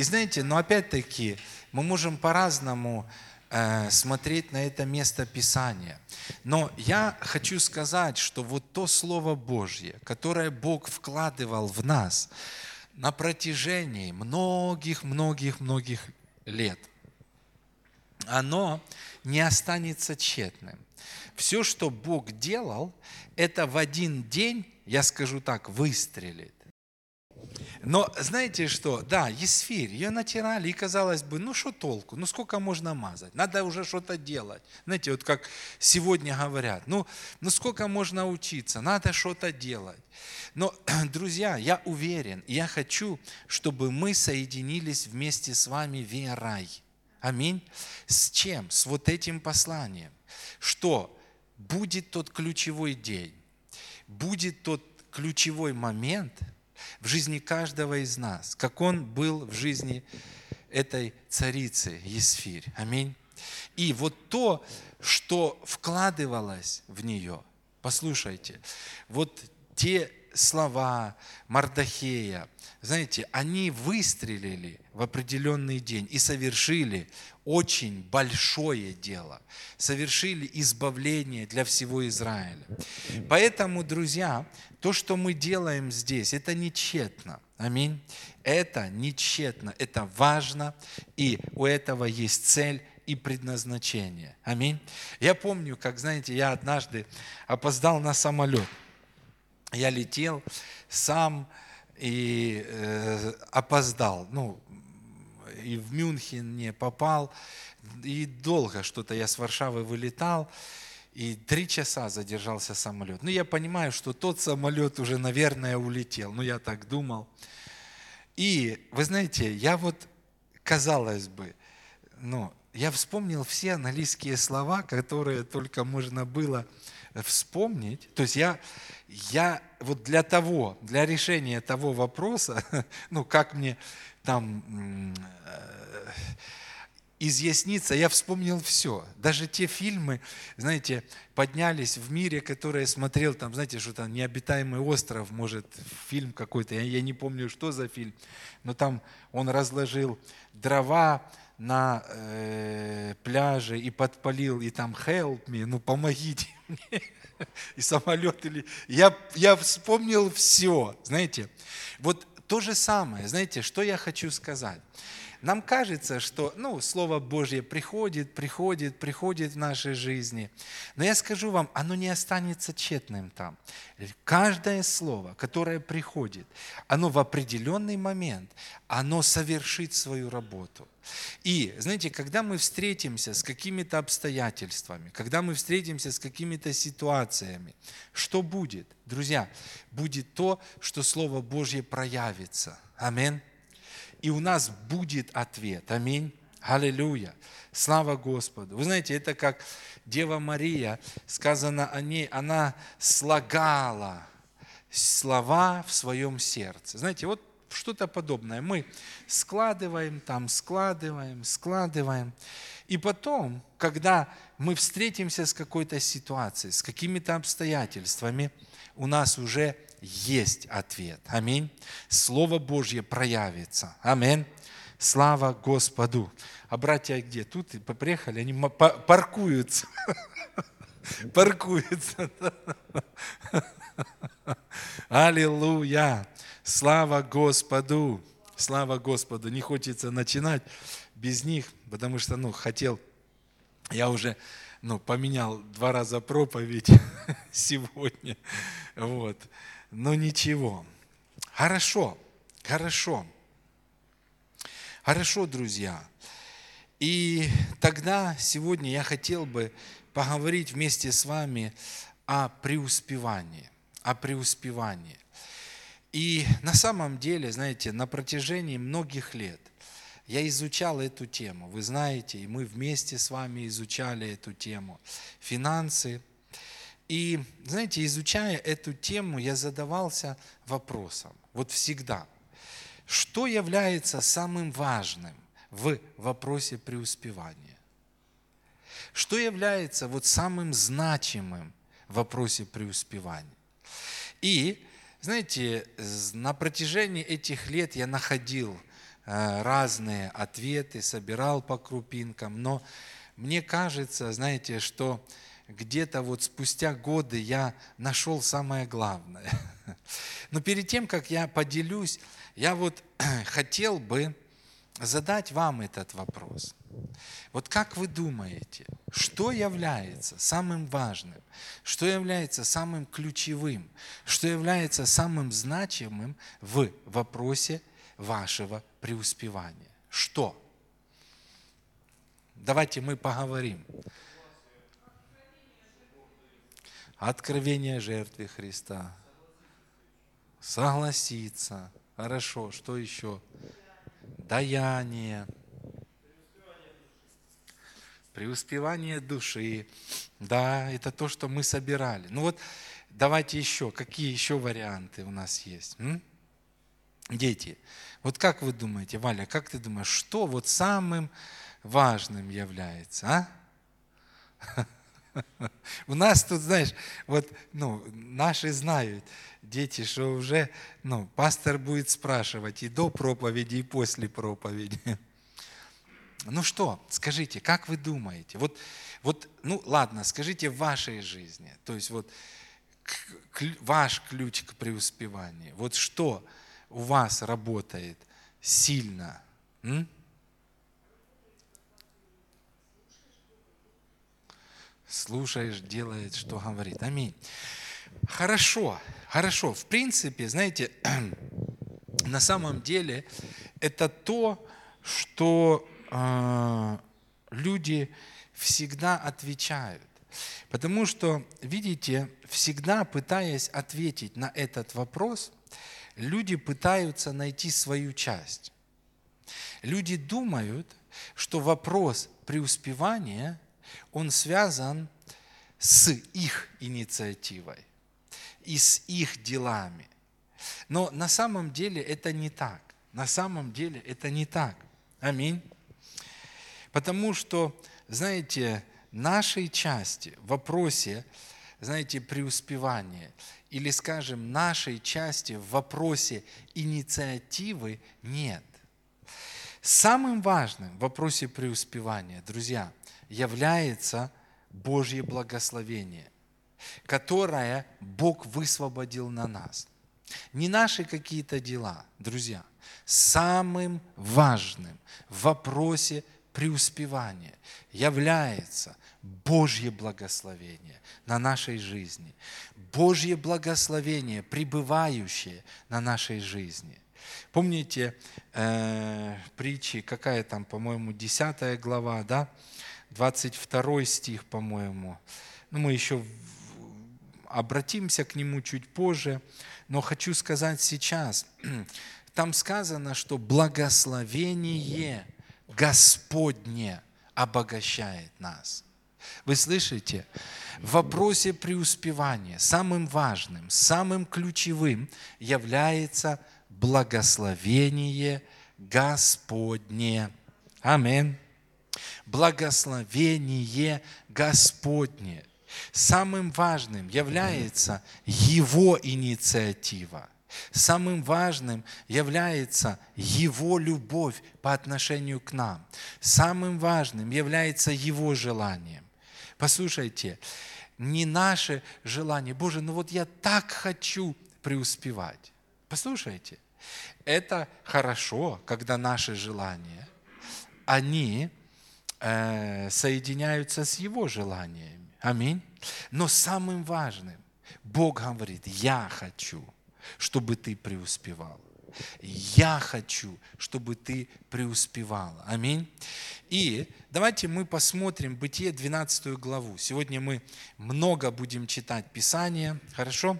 И знаете, но опять-таки мы можем по-разному э, смотреть на это место Писания. Но я хочу сказать, что вот то Слово Божье, которое Бог вкладывал в нас на протяжении многих-многих-многих лет, оно не останется тщетным. Все, что Бог делал, это в один день, я скажу так, выстрелит. Но знаете что? Да, Есфирь, ее натирали, и казалось бы, ну что толку, ну сколько можно мазать, надо уже что-то делать. Знаете, вот как сегодня говорят, ну, ну сколько можно учиться, надо что-то делать. Но, друзья, я уверен, я хочу, чтобы мы соединились вместе с вами верой. Аминь. С чем? С вот этим посланием. Что будет тот ключевой день, будет тот ключевой момент – в жизни каждого из нас, как он был в жизни этой царицы Есфирь. Аминь. И вот то, что вкладывалось в нее, послушайте, вот те слова Мардахея, знаете, они выстрелили в определенный день и совершили очень большое дело, совершили избавление для всего Израиля. Поэтому, друзья, то, что мы делаем здесь, это не тщетно. Аминь. Это не тщетно, это важно, и у этого есть цель и предназначение. Аминь. Я помню, как, знаете, я однажды опоздал на самолет. Я летел сам и э, опоздал. Ну, и в Мюнхен не попал. И долго что-то я с Варшавы вылетал. И три часа задержался самолет. Ну, я понимаю, что тот самолет уже, наверное, улетел. Ну, я так думал. И, вы знаете, я вот, казалось бы, ну, я вспомнил все английские слова, которые только можно было вспомнить. То есть я, я вот для того, для решения того вопроса, ну, как мне там э, изъясниться, я вспомнил все. Даже те фильмы, знаете, поднялись в мире, которые я смотрел, там, знаете, что там «Необитаемый остров», может, фильм какой-то, я, я не помню, что за фильм, но там он разложил дрова, на э, пляже и подпалил, и там help me, ну помогите мне, и самолет или... Я, я вспомнил все, знаете. Вот то же самое, знаете, что я хочу сказать. Нам кажется, что ну, Слово Божье приходит, приходит, приходит в нашей жизни. Но я скажу вам, оно не останется тщетным там. Каждое слово, которое приходит, оно в определенный момент, оно совершит свою работу. И, знаете, когда мы встретимся с какими-то обстоятельствами, когда мы встретимся с какими-то ситуациями, что будет? Друзья, будет то, что Слово Божье проявится. Аминь и у нас будет ответ. Аминь. Аллилуйя. Слава Господу. Вы знаете, это как Дева Мария, сказано о ней, она слагала слова в своем сердце. Знаете, вот что-то подобное. Мы складываем там, складываем, складываем. И потом, когда мы встретимся с какой-то ситуацией, с какими-то обстоятельствами, у нас уже есть ответ. Аминь. Слово Божье проявится. Аминь. Слава Господу. А братья где? Тут приехали, они паркуются. Паркуются. Аллилуйя. Слава Господу. Слава Господу. Не хочется начинать без них, потому что, ну, хотел, я уже ну, поменял два раза проповедь сегодня. Вот но ничего. Хорошо, хорошо. Хорошо, друзья. И тогда сегодня я хотел бы поговорить вместе с вами о преуспевании, о преуспевании. И на самом деле, знаете, на протяжении многих лет я изучал эту тему. Вы знаете, и мы вместе с вами изучали эту тему. Финансы, и, знаете, изучая эту тему, я задавался вопросом, вот всегда, что является самым важным в вопросе преуспевания? Что является вот самым значимым в вопросе преуспевания? И, знаете, на протяжении этих лет я находил э, разные ответы, собирал по крупинкам, но мне кажется, знаете, что где-то вот спустя годы я нашел самое главное. Но перед тем, как я поделюсь, я вот хотел бы задать вам этот вопрос. Вот как вы думаете, что является самым важным, что является самым ключевым, что является самым значимым в вопросе вашего преуспевания? Что? Давайте мы поговорим. Откровение жертвы Христа. Согласиться. Хорошо, что еще? Даяние. Преуспевание души. Да, это то, что мы собирали. Ну вот, давайте еще, какие еще варианты у нас есть? М? Дети, вот как вы думаете, Валя, как ты думаешь, что вот самым важным является, а? У нас тут, знаешь, вот, ну, наши знают, дети, что уже, ну, пастор будет спрашивать и до проповеди, и после проповеди. Ну что, скажите, как вы думаете? Вот, вот, ну ладно, скажите в вашей жизни, то есть вот ваш ключ к преуспеванию, вот что у вас работает сильно? М? Слушаешь, делает, что говорит. Аминь. Хорошо, хорошо. В принципе, знаете, на самом деле это то, что э, люди всегда отвечают. Потому что, видите, всегда пытаясь ответить на этот вопрос, люди пытаются найти свою часть. Люди думают, что вопрос преуспевания – он связан с их инициативой и с их делами. Но на самом деле это не так. На самом деле это не так. Аминь. Потому что, знаете, нашей части в вопросе, знаете, преуспевания, или, скажем, нашей части в вопросе инициативы нет. Самым важным в вопросе преуспевания, друзья, является Божье благословение, которое Бог высвободил на нас. Не наши какие-то дела, друзья. Самым важным в вопросе преуспевания является Божье благословение на нашей жизни. Божье благословение, пребывающее на нашей жизни. Помните э, притчи, какая там, по-моему, 10 глава, да? 22 стих, по-моему. Ну, мы еще обратимся к нему чуть позже, но хочу сказать сейчас. Там сказано, что благословение Господне обогащает нас. Вы слышите? В вопросе преуспевания самым важным, самым ключевым является благословение Господне. Аминь благословение Господне. Самым важным является Его инициатива. Самым важным является Его любовь по отношению к нам. Самым важным является Его желанием. Послушайте, не наше желание, Боже, ну вот я так хочу преуспевать. Послушайте, это хорошо, когда наши желания, они соединяются с Его желаниями. Аминь. Но самым важным, Бог говорит, я хочу, чтобы ты преуспевал. Я хочу, чтобы ты преуспевал. Аминь. И давайте мы посмотрим Бытие 12 главу. Сегодня мы много будем читать Писание. Хорошо?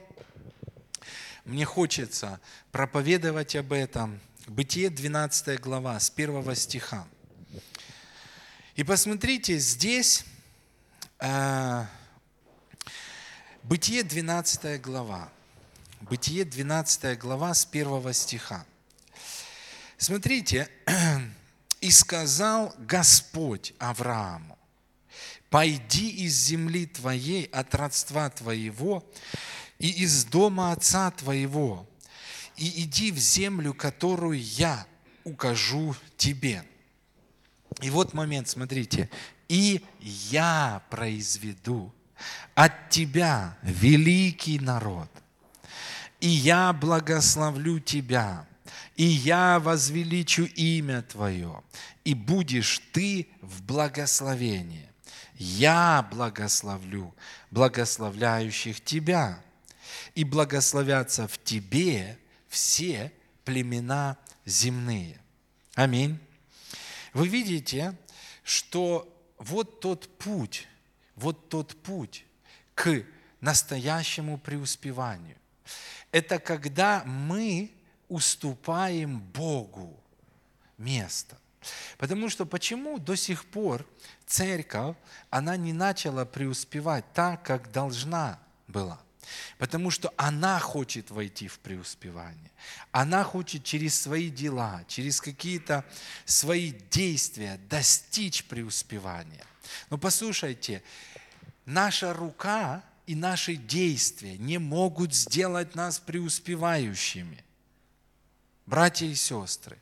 Мне хочется проповедовать об этом. Бытие 12 глава с 1 стиха. И посмотрите, здесь э, Бытие 12 глава. Бытие 12 глава с 1 стиха. Смотрите, «И сказал Господь Аврааму, пойди из земли твоей, от родства твоего, и из дома отца твоего, и иди в землю, которую я укажу тебе. И вот момент, смотрите. И я произведу от тебя великий народ. И я благословлю тебя, и я возвеличу имя Твое, и будешь ты в благословении. Я благословлю благословляющих тебя, и благословятся в тебе все племена земные. Аминь. Вы видите, что вот тот путь, вот тот путь к настоящему преуспеванию. Это когда мы уступаем Богу место. Потому что почему до сих пор церковь, она не начала преуспевать так, как должна была? Потому что она хочет войти в преуспевание. Она хочет через свои дела, через какие-то свои действия достичь преуспевания. Но послушайте, наша рука и наши действия не могут сделать нас преуспевающими – братья и сестры,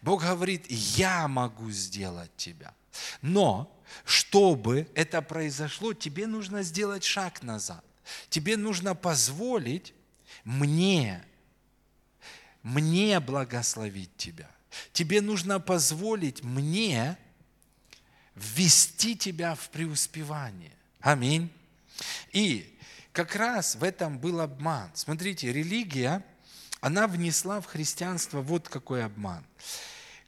Бог говорит, я могу сделать тебя. Но, чтобы это произошло, тебе нужно сделать шаг назад. Тебе нужно позволить мне, мне благословить тебя. Тебе нужно позволить мне ввести тебя в преуспевание. Аминь. И как раз в этом был обман. Смотрите, религия – она внесла в христианство вот какой обман,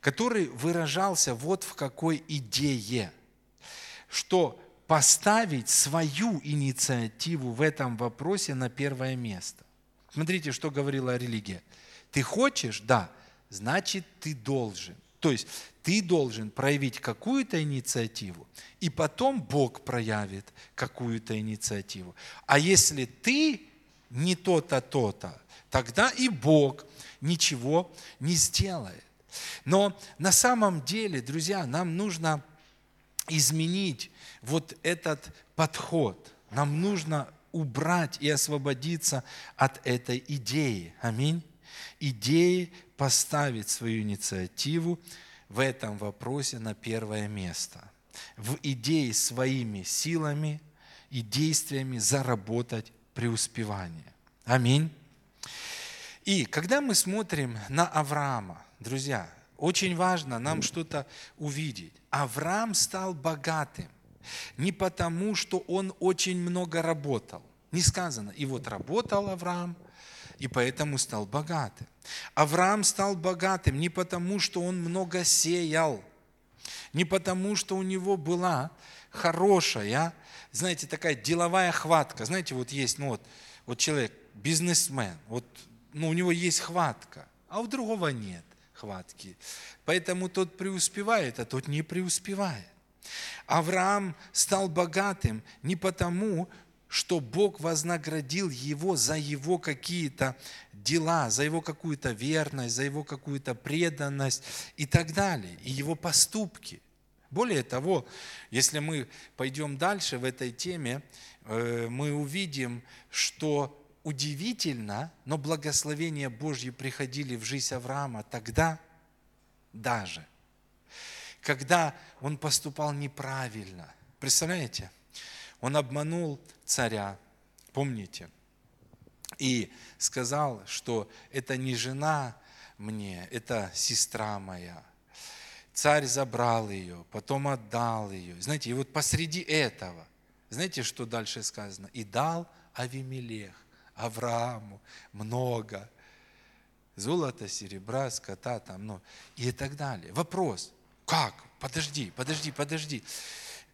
который выражался вот в какой идее, что поставить свою инициативу в этом вопросе на первое место. Смотрите, что говорила религия. Ты хочешь? Да. Значит, ты должен. То есть ты должен проявить какую-то инициативу, и потом Бог проявит какую-то инициативу. А если ты не то-то, то-то, тогда и Бог ничего не сделает. Но на самом деле, друзья, нам нужно изменить вот этот подход. Нам нужно убрать и освободиться от этой идеи. Аминь. Идеи поставить свою инициативу в этом вопросе на первое место. В идее своими силами и действиями заработать преуспевание. Аминь. И когда мы смотрим на Авраама, друзья, очень важно нам что-то увидеть. Авраам стал богатым не потому, что он очень много работал. Не сказано, и вот работал Авраам, и поэтому стал богатым. Авраам стал богатым не потому, что он много сеял, не потому, что у него была хорошая, знаете, такая деловая хватка. Знаете, вот есть, ну вот, вот человек, бизнесмен, вот ну, у него есть хватка, а у другого нет хватки. Поэтому тот преуспевает, а тот не преуспевает. Авраам стал богатым не потому, что Бог вознаградил его за его какие-то дела, за его какую-то верность, за его какую-то преданность и так далее, и его поступки. Более того, если мы пойдем дальше в этой теме, э, мы увидим, что удивительно, но благословения Божьи приходили в жизнь Авраама тогда даже, когда он поступал неправильно. Представляете? Он обманул царя, помните? И сказал, что это не жена мне, это сестра моя. Царь забрал ее, потом отдал ее. Знаете, и вот посреди этого, знаете, что дальше сказано? И дал Авимелех Аврааму много золота, серебра, скота там, ну, и так далее. Вопрос, как? Подожди, подожди, подожди.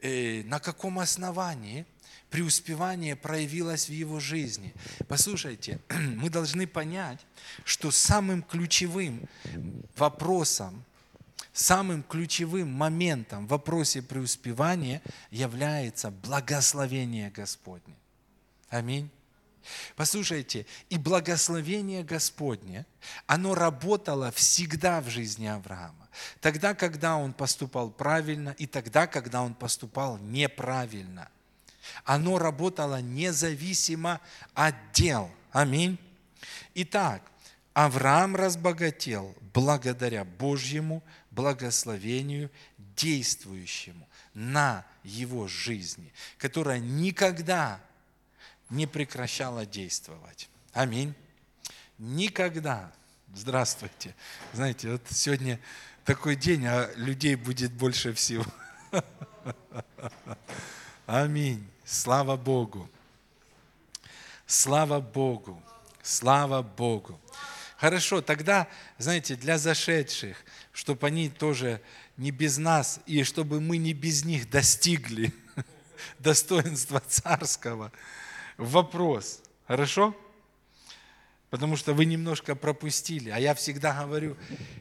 Э, на каком основании преуспевание проявилось в его жизни? Послушайте, мы должны понять, что самым ключевым вопросом, самым ключевым моментом в вопросе преуспевания является благословение Господне. Аминь. Послушайте, и благословение Господне, оно работало всегда в жизни Авраама. Тогда, когда он поступал правильно, и тогда, когда он поступал неправильно. Оно работало независимо от дел. Аминь. Итак, Авраам разбогател благодаря Божьему благословению, действующему на его жизни, которая никогда не прекращала действовать. Аминь. Никогда. Здравствуйте. Знаете, вот сегодня такой день, а людей будет больше всего. Аминь. Слава Богу. Слава Богу. Слава Богу. Хорошо, тогда, знаете, для зашедших, чтобы они тоже не без нас, и чтобы мы не без них достигли достоинства царского. Вопрос. Хорошо? Потому что вы немножко пропустили. А я всегда говорю,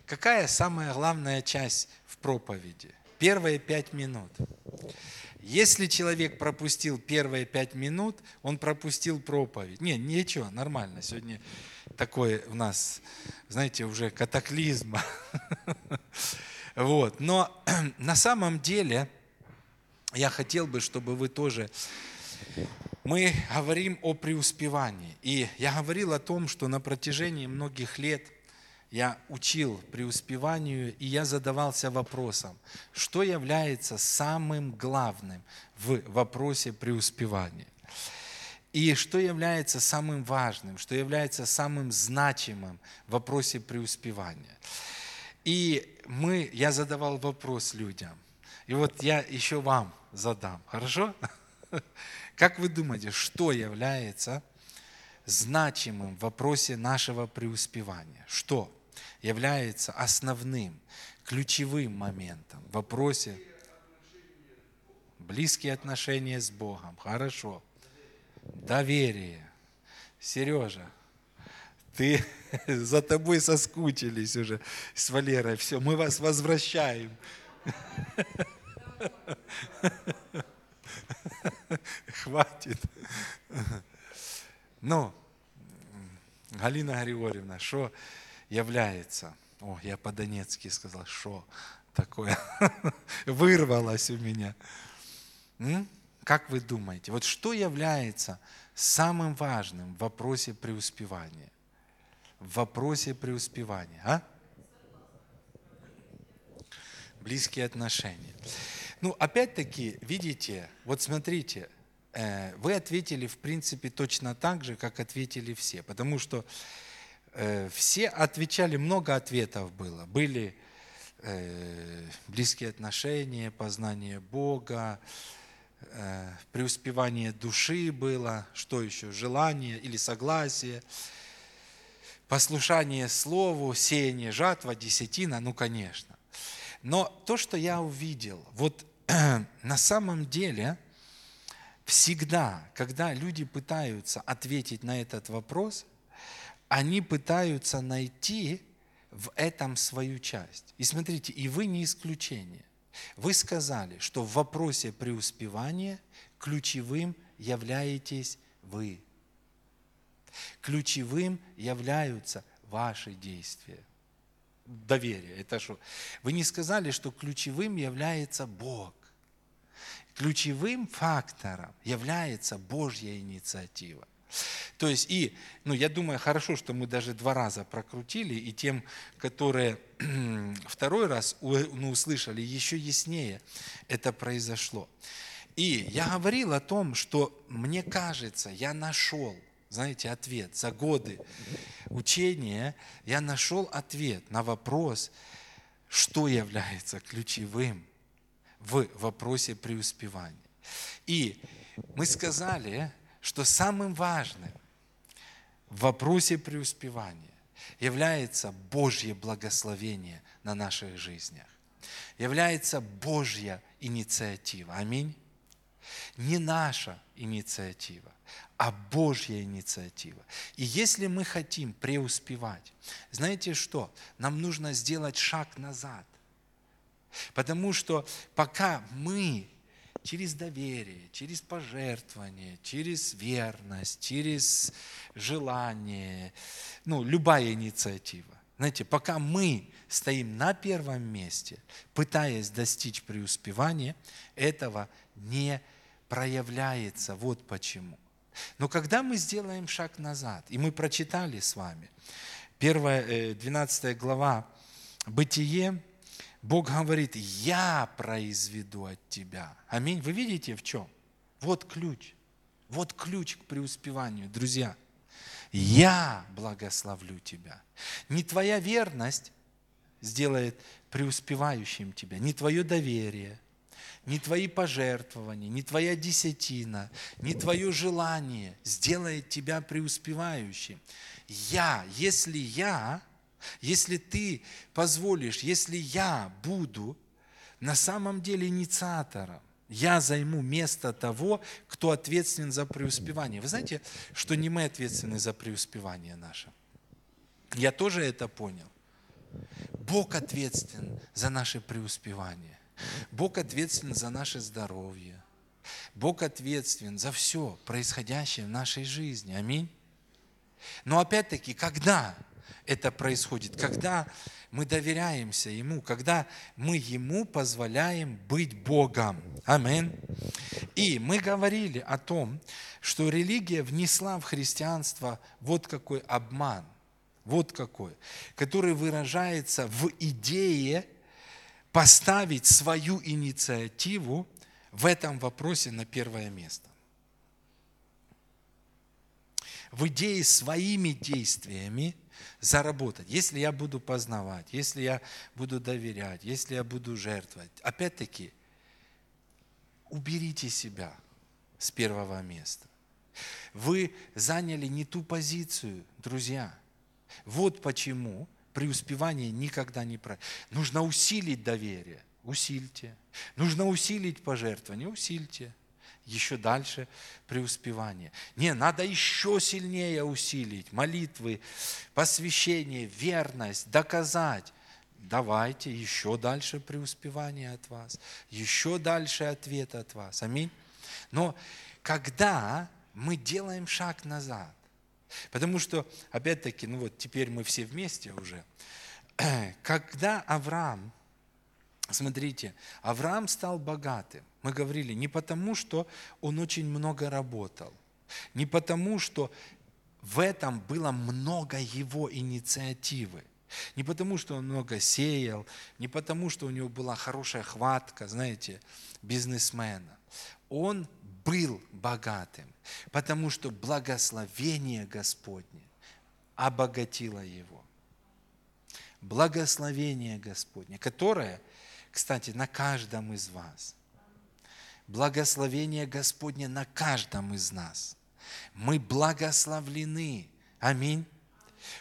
какая самая главная часть в проповеди? Первые пять минут. Если человек пропустил первые пять минут, он пропустил проповедь. Не, ничего, нормально. Сегодня такой у нас, знаете, уже катаклизм. Вот. Но на самом деле я хотел бы, чтобы вы тоже... Мы говорим о преуспевании. И я говорил о том, что на протяжении многих лет я учил преуспеванию, и я задавался вопросом, что является самым главным в вопросе преуспевания. И что является самым важным, что является самым значимым в вопросе преуспевания. И мы, я задавал вопрос людям. И вот я еще вам задам. Хорошо? Как вы думаете, что является значимым в вопросе нашего преуспевания? Что? является основным, ключевым моментом в вопросе близкие отношения с Богом. Хорошо. Доверие. Сережа, ты за тобой соскучились уже с Валерой. Все, мы вас возвращаем. Хватит. Ну, Галина Григорьевна, что является. О, я по-донецки сказал, что такое вырвалось у меня. Как вы думаете, вот что является самым важным в вопросе преуспевания? В вопросе преуспевания, а? Близкие отношения. Ну, опять-таки, видите, вот смотрите, э, вы ответили, в принципе, точно так же, как ответили все. Потому что Э, все отвечали, много ответов было. Были э, близкие отношения, познание Бога, преуспевание души было, что еще, желание или согласие, послушание Слову, сеяние, жатва, десятина, ну, конечно. Но то, что я увидел, вот на самом деле всегда, когда люди пытаются ответить на этот вопрос – они пытаются найти в этом свою часть. И смотрите, и вы не исключение. Вы сказали, что в вопросе преуспевания ключевым являетесь вы. Ключевым являются ваши действия. Доверие. Это что? Вы не сказали, что ключевым является Бог. Ключевым фактором является Божья инициатива. То есть и, ну я думаю, хорошо, что мы даже два раза прокрутили, и тем, которые второй раз ну, услышали, еще яснее это произошло. И я говорил о том, что мне кажется, я нашел, знаете, ответ. За годы учения я нашел ответ на вопрос, что является ключевым в вопросе преуспевания. И мы сказали, что самым важным в вопросе преуспевания является Божье благословение на наших жизнях, является Божья инициатива. Аминь. Не наша инициатива, а Божья инициатива. И если мы хотим преуспевать, знаете что? Нам нужно сделать шаг назад. Потому что пока мы через доверие, через пожертвование, через верность, через желание, ну, любая инициатива. Знаете, пока мы стоим на первом месте, пытаясь достичь преуспевания, этого не проявляется. Вот почему. Но когда мы сделаем шаг назад, и мы прочитали с вами, первая, 12 глава Бытие, Бог говорит, я произведу от тебя. Аминь. Вы видите в чем? Вот ключ. Вот ключ к преуспеванию, друзья. Я благословлю тебя. Не твоя верность сделает преуспевающим тебя, не твое доверие, не твои пожертвования, не твоя десятина, не твое желание сделает тебя преуспевающим. Я, если я, если ты позволишь, если я буду на самом деле инициатором, я займу место того, кто ответственен за преуспевание. Вы знаете, что не мы ответственны за преуспевание наше. Я тоже это понял. Бог ответственен за наше преуспевание. Бог ответственен за наше здоровье. Бог ответственен за все происходящее в нашей жизни. Аминь. Но опять-таки, когда это происходит, когда мы доверяемся Ему, когда мы Ему позволяем быть Богом. Амин. И мы говорили о том, что религия внесла в христианство вот какой обман, вот какой, который выражается в идее поставить свою инициативу в этом вопросе на первое место. В идее своими действиями заработать. Если я буду познавать, если я буду доверять, если я буду жертвовать. Опять-таки, уберите себя с первого места. Вы заняли не ту позицию, друзья. Вот почему преуспевание никогда не про. Нужно усилить доверие. Усильте. Нужно усилить пожертвование. Усильте еще дальше преуспевание. Не, надо еще сильнее усилить молитвы, посвящение, верность, доказать. Давайте еще дальше преуспевание от вас, еще дальше ответ от вас. Аминь. Но когда мы делаем шаг назад, потому что, опять-таки, ну вот теперь мы все вместе уже, когда Авраам Смотрите, Авраам стал богатым. Мы говорили, не потому, что он очень много работал, не потому, что в этом было много его инициативы, не потому, что он много сеял, не потому, что у него была хорошая хватка, знаете, бизнесмена. Он был богатым, потому что благословение Господне обогатило его. Благословение Господне, которое – кстати, на каждом из вас. Благословение Господне на каждом из нас. Мы благословлены. Аминь.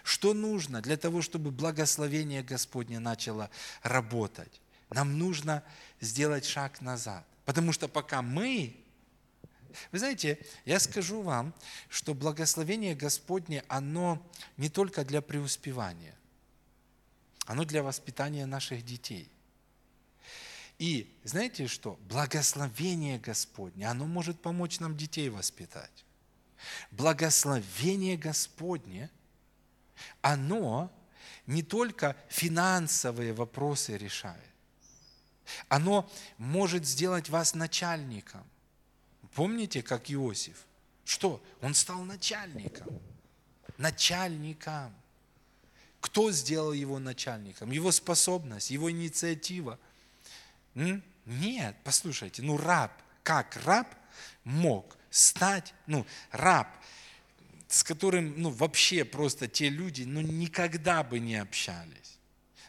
Что нужно для того, чтобы благословение Господне начало работать? Нам нужно сделать шаг назад. Потому что пока мы вы знаете, я скажу вам, что благословение Господне, оно не только для преуспевания, оно для воспитания наших детей. И знаете что? Благословение Господне, оно может помочь нам детей воспитать. Благословение Господне, оно не только финансовые вопросы решает, оно может сделать вас начальником. Помните, как Иосиф? Что? Он стал начальником. Начальником. Кто сделал его начальником? Его способность, его инициатива – нет, послушайте, ну раб, как раб мог стать, ну раб, с которым, ну вообще просто те люди, ну никогда бы не общались.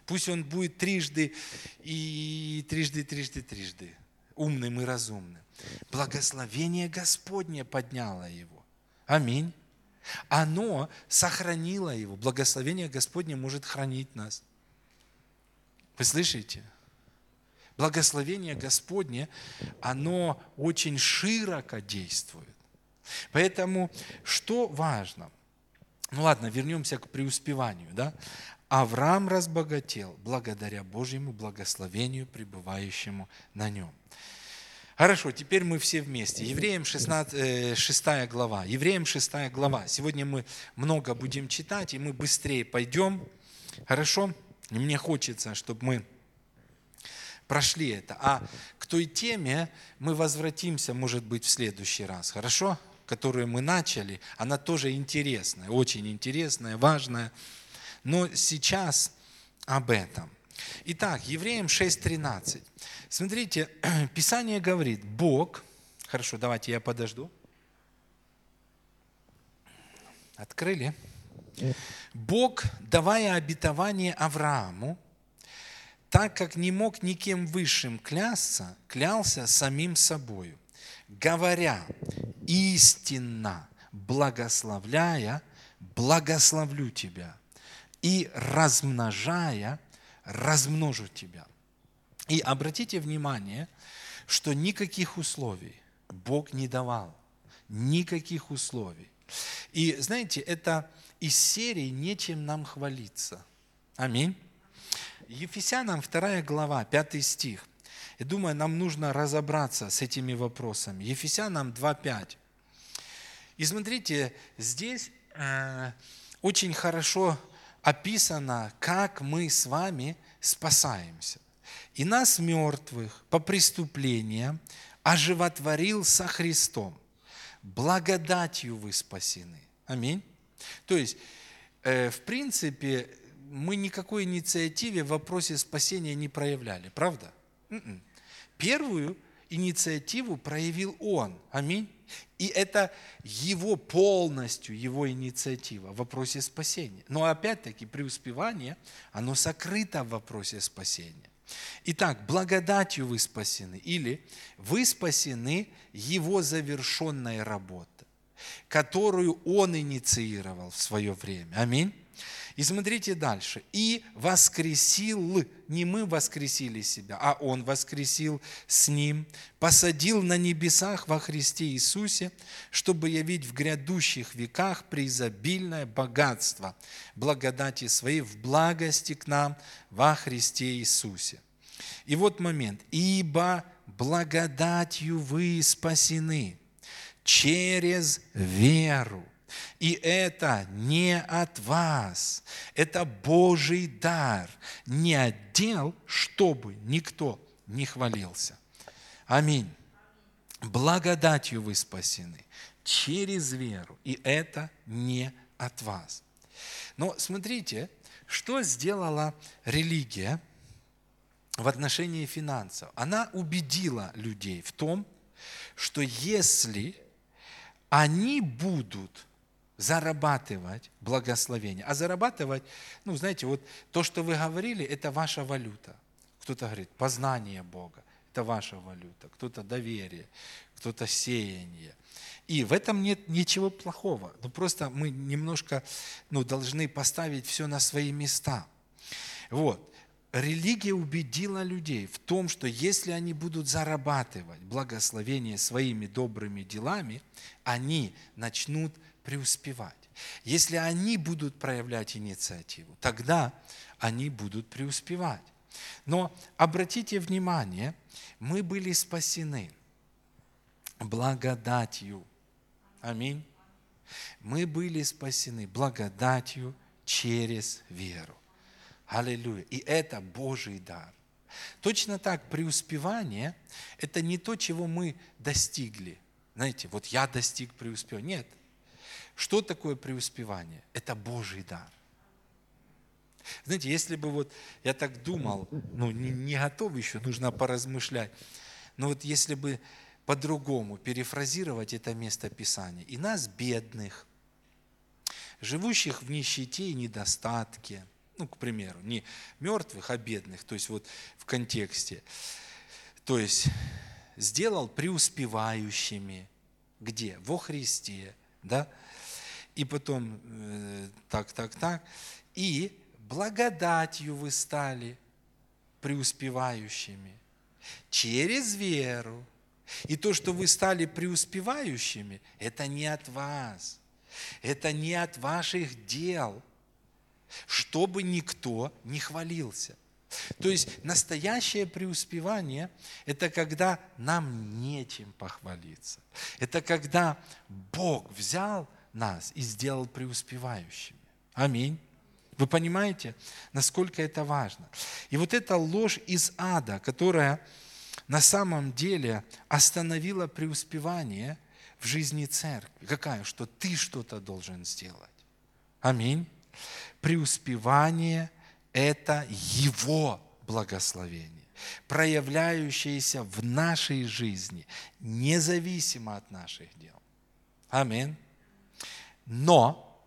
Пусть он будет трижды и трижды, трижды, трижды умным и разумным. Благословение Господне подняло его. Аминь. Оно сохранило его. Благословение Господне может хранить нас. Вы слышите? Благословение Господне, оно очень широко действует. Поэтому что важно? Ну ладно, вернемся к преуспеванию. Да? Авраам разбогател благодаря Божьему благословению, пребывающему на нем. Хорошо, теперь мы все вместе. Евреям 16, 6 э, глава. Евреям 6 глава. Сегодня мы много будем читать, и мы быстрее пойдем. Хорошо? Мне хочется, чтобы мы прошли это. А к той теме мы возвратимся, может быть, в следующий раз, хорошо? Которую мы начали, она тоже интересная, очень интересная, важная. Но сейчас об этом. Итак, Евреям 6.13. Смотрите, Писание говорит, Бог, хорошо, давайте я подожду. Открыли. Бог, давая обетование Аврааму, так как не мог никем высшим клясться, клялся самим собою, говоря, истинно благословляя, благословлю тебя, и размножая, размножу тебя. И обратите внимание, что никаких условий Бог не давал. Никаких условий. И знаете, это из серии «Нечем нам хвалиться». Аминь. Ефесянам 2 глава, 5 стих. Я думаю, нам нужно разобраться с этими вопросами. Ефесянам 2.5. И смотрите, здесь э, очень хорошо описано, как мы с вами спасаемся. И нас, мертвых, по преступлениям оживотворил со Христом. Благодатью вы спасены. Аминь. То есть, э, в принципе, мы никакой инициативе в вопросе спасения не проявляли, правда? М-м. Первую инициативу проявил Он. Аминь. И это его полностью, его инициатива в вопросе спасения. Но опять-таки преуспевание, оно сокрыто в вопросе спасения. Итак, благодатью вы спасены, или вы спасены его завершенной работой, которую он инициировал в свое время. Аминь. И смотрите дальше. «И воскресил, не мы воскресили себя, а Он воскресил с Ним, посадил на небесах во Христе Иисусе, чтобы явить в грядущих веках преизобильное богатство благодати Своей в благости к нам во Христе Иисусе». И вот момент. «Ибо благодатью вы спасены через веру». И это не от вас, это Божий дар, не отдел, чтобы никто не хвалился. Аминь. Благодатью вы спасены через веру, и это не от вас. Но смотрите, что сделала религия в отношении финансов? Она убедила людей в том, что если они будут зарабатывать благословение. А зарабатывать, ну, знаете, вот то, что вы говорили, это ваша валюта. Кто-то говорит, познание Бога, это ваша валюта. Кто-то доверие, кто-то сеяние. И в этом нет ничего плохого. Но просто мы немножко ну, должны поставить все на свои места. Вот. Религия убедила людей в том, что если они будут зарабатывать благословение своими добрыми делами, они начнут преуспевать. Если они будут проявлять инициативу, тогда они будут преуспевать. Но обратите внимание, мы были спасены благодатью. Аминь. Мы были спасены благодатью через веру. Аллилуйя. И это Божий дар. Точно так преуспевание – это не то, чего мы достигли. Знаете, вот я достиг преуспевания. Нет – что такое преуспевание? Это Божий дар. Знаете, если бы вот я так думал, ну не, не готов еще, нужно поразмышлять, но вот если бы по-другому перефразировать это место Писания, и нас, бедных, живущих в нищете и недостатке, ну, к примеру, не мертвых, а бедных, то есть вот в контексте, то есть сделал преуспевающими, где? Во Христе, да? И потом э, так, так, так. И благодатью вы стали преуспевающими через веру. И то, что вы стали преуспевающими, это не от вас. Это не от ваших дел, чтобы никто не хвалился. То есть настоящее преуспевание – это когда нам нечем похвалиться. Это когда Бог взял нас и сделал преуспевающими. Аминь. Вы понимаете, насколько это важно? И вот эта ложь из ада, которая на самом деле остановила преуспевание в жизни церкви. Какая? Что ты что-то должен сделать. Аминь. Преуспевание – это Его благословение, проявляющееся в нашей жизни, независимо от наших дел. Аминь. Но,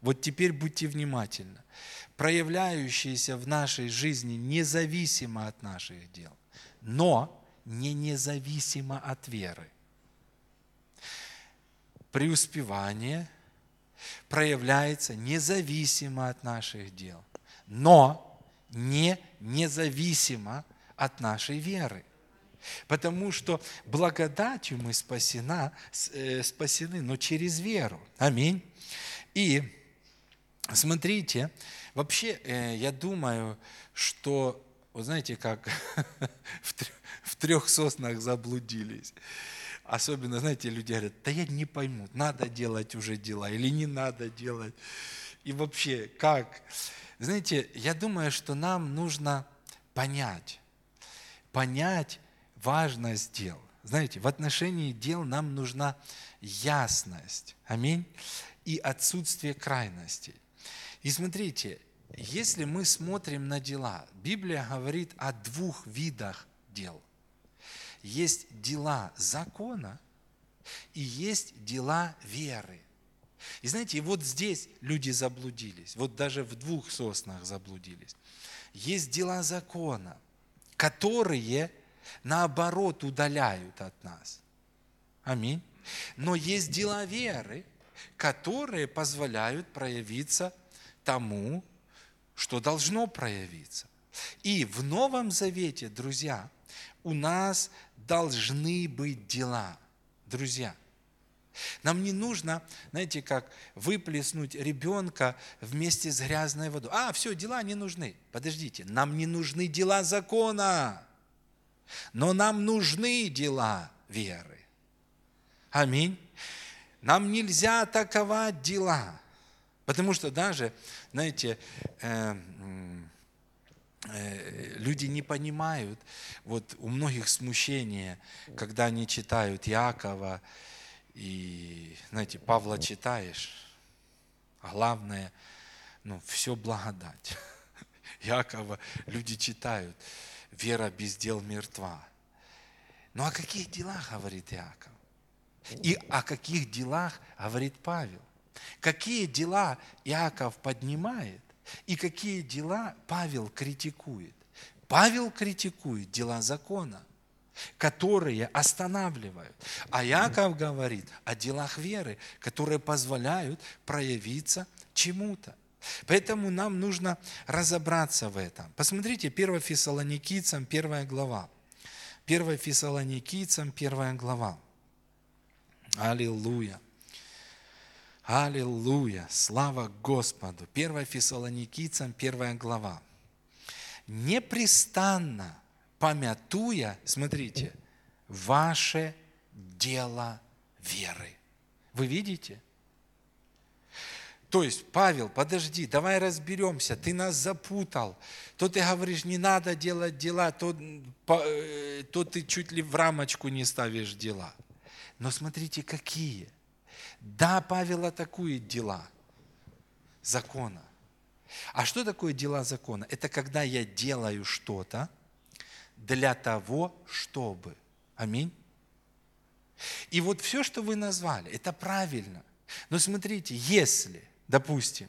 вот теперь будьте внимательны, проявляющееся в нашей жизни независимо от наших дел, но не независимо от веры. Преуспевание проявляется независимо от наших дел, но не независимо от нашей веры. Потому что благодатью мы спасена, э, спасены, но через веру. Аминь. И смотрите, вообще э, я думаю, что, вы знаете, как в трех соснах заблудились. Особенно, знаете, люди говорят, да я не пойму, надо делать уже дела или не надо делать. И вообще, как? Знаете, я думаю, что нам нужно понять, понять важность дел. Знаете, в отношении дел нам нужна ясность. Аминь. И отсутствие крайностей. И смотрите, если мы смотрим на дела, Библия говорит о двух видах дел. Есть дела закона и есть дела веры. И знаете, вот здесь люди заблудились, вот даже в двух соснах заблудились. Есть дела закона, которые наоборот удаляют от нас. Аминь. Но есть дела веры, которые позволяют проявиться тому, что должно проявиться. И в Новом Завете, друзья, у нас должны быть дела. Друзья, нам не нужно, знаете, как выплеснуть ребенка вместе с грязной водой. А, все, дела не нужны. Подождите, нам не нужны дела закона, но нам нужны дела веры. Аминь. Нам нельзя атаковать дела, потому что даже, знаете, э, э, люди не понимают, вот у многих смущение, когда они читают Якова, и, знаете, Павла читаешь, а главное, ну, все благодать. Якова люди читают, вера без дел мертва. Ну, о каких делах говорит Иаков? И о каких делах говорит Павел? Какие дела Иаков поднимает и какие дела Павел критикует? Павел критикует дела закона – которые останавливают. А Яков говорит о делах веры, которые позволяют проявиться чему-то. Поэтому нам нужно разобраться в этом. Посмотрите, 1 Фессалоникийцам, 1 глава. 1 Фессалоникийцам, 1 глава. Аллилуйя. Аллилуйя. Слава Господу. 1 Фессалоникийцам, 1 глава. Непрестанно помятуя, смотрите, ваше дело веры. Вы видите? То есть, Павел, подожди, давай разберемся, ты нас запутал. То ты говоришь, не надо делать дела, то, э, то ты чуть ли в рамочку не ставишь дела. Но смотрите, какие. Да, Павел атакует дела закона. А что такое дела закона? Это когда я делаю что-то, для того, чтобы. Аминь. И вот все, что вы назвали, это правильно. Но смотрите, если, допустим,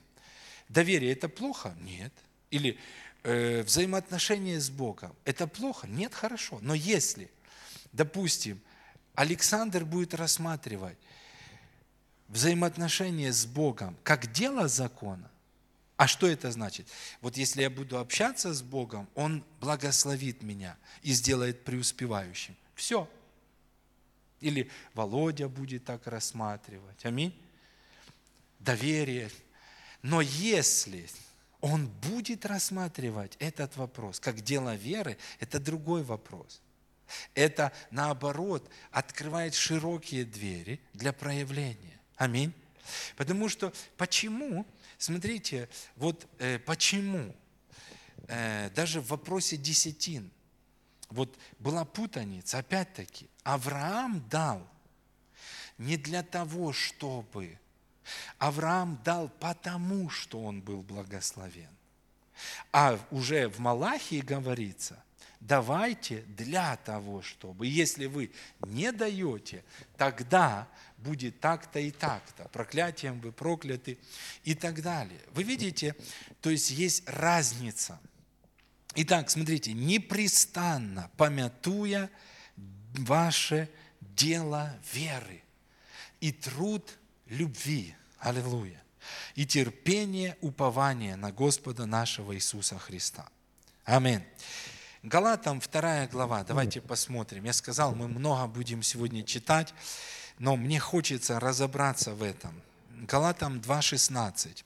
доверие это плохо? Нет. Или э, взаимоотношения с Богом это плохо? Нет, хорошо. Но если, допустим, Александр будет рассматривать взаимоотношения с Богом как дело закона, а что это значит? Вот если я буду общаться с Богом, Он благословит меня и сделает преуспевающим. Все. Или Володя будет так рассматривать. Аминь. Доверие. Но если он будет рассматривать этот вопрос как дело веры, это другой вопрос. Это, наоборот, открывает широкие двери для проявления. Аминь. Потому что почему Смотрите, вот э, почему э, даже в вопросе десятин, вот была путаница, опять-таки, Авраам дал не для того, чтобы Авраам дал потому, что он был благословен. А уже в Малахии говорится, давайте для того, чтобы. Если вы не даете, тогда будет так-то и так-то. Проклятием вы прокляты и так далее. Вы видите, то есть есть разница. Итак, смотрите, непрестанно помятуя ваше дело веры и труд любви. Аллилуйя. И терпение, упование на Господа нашего Иисуса Христа. Аминь. Галатам 2 глава, давайте посмотрим. Я сказал, мы много будем сегодня читать, но мне хочется разобраться в этом. Галатам 2.16.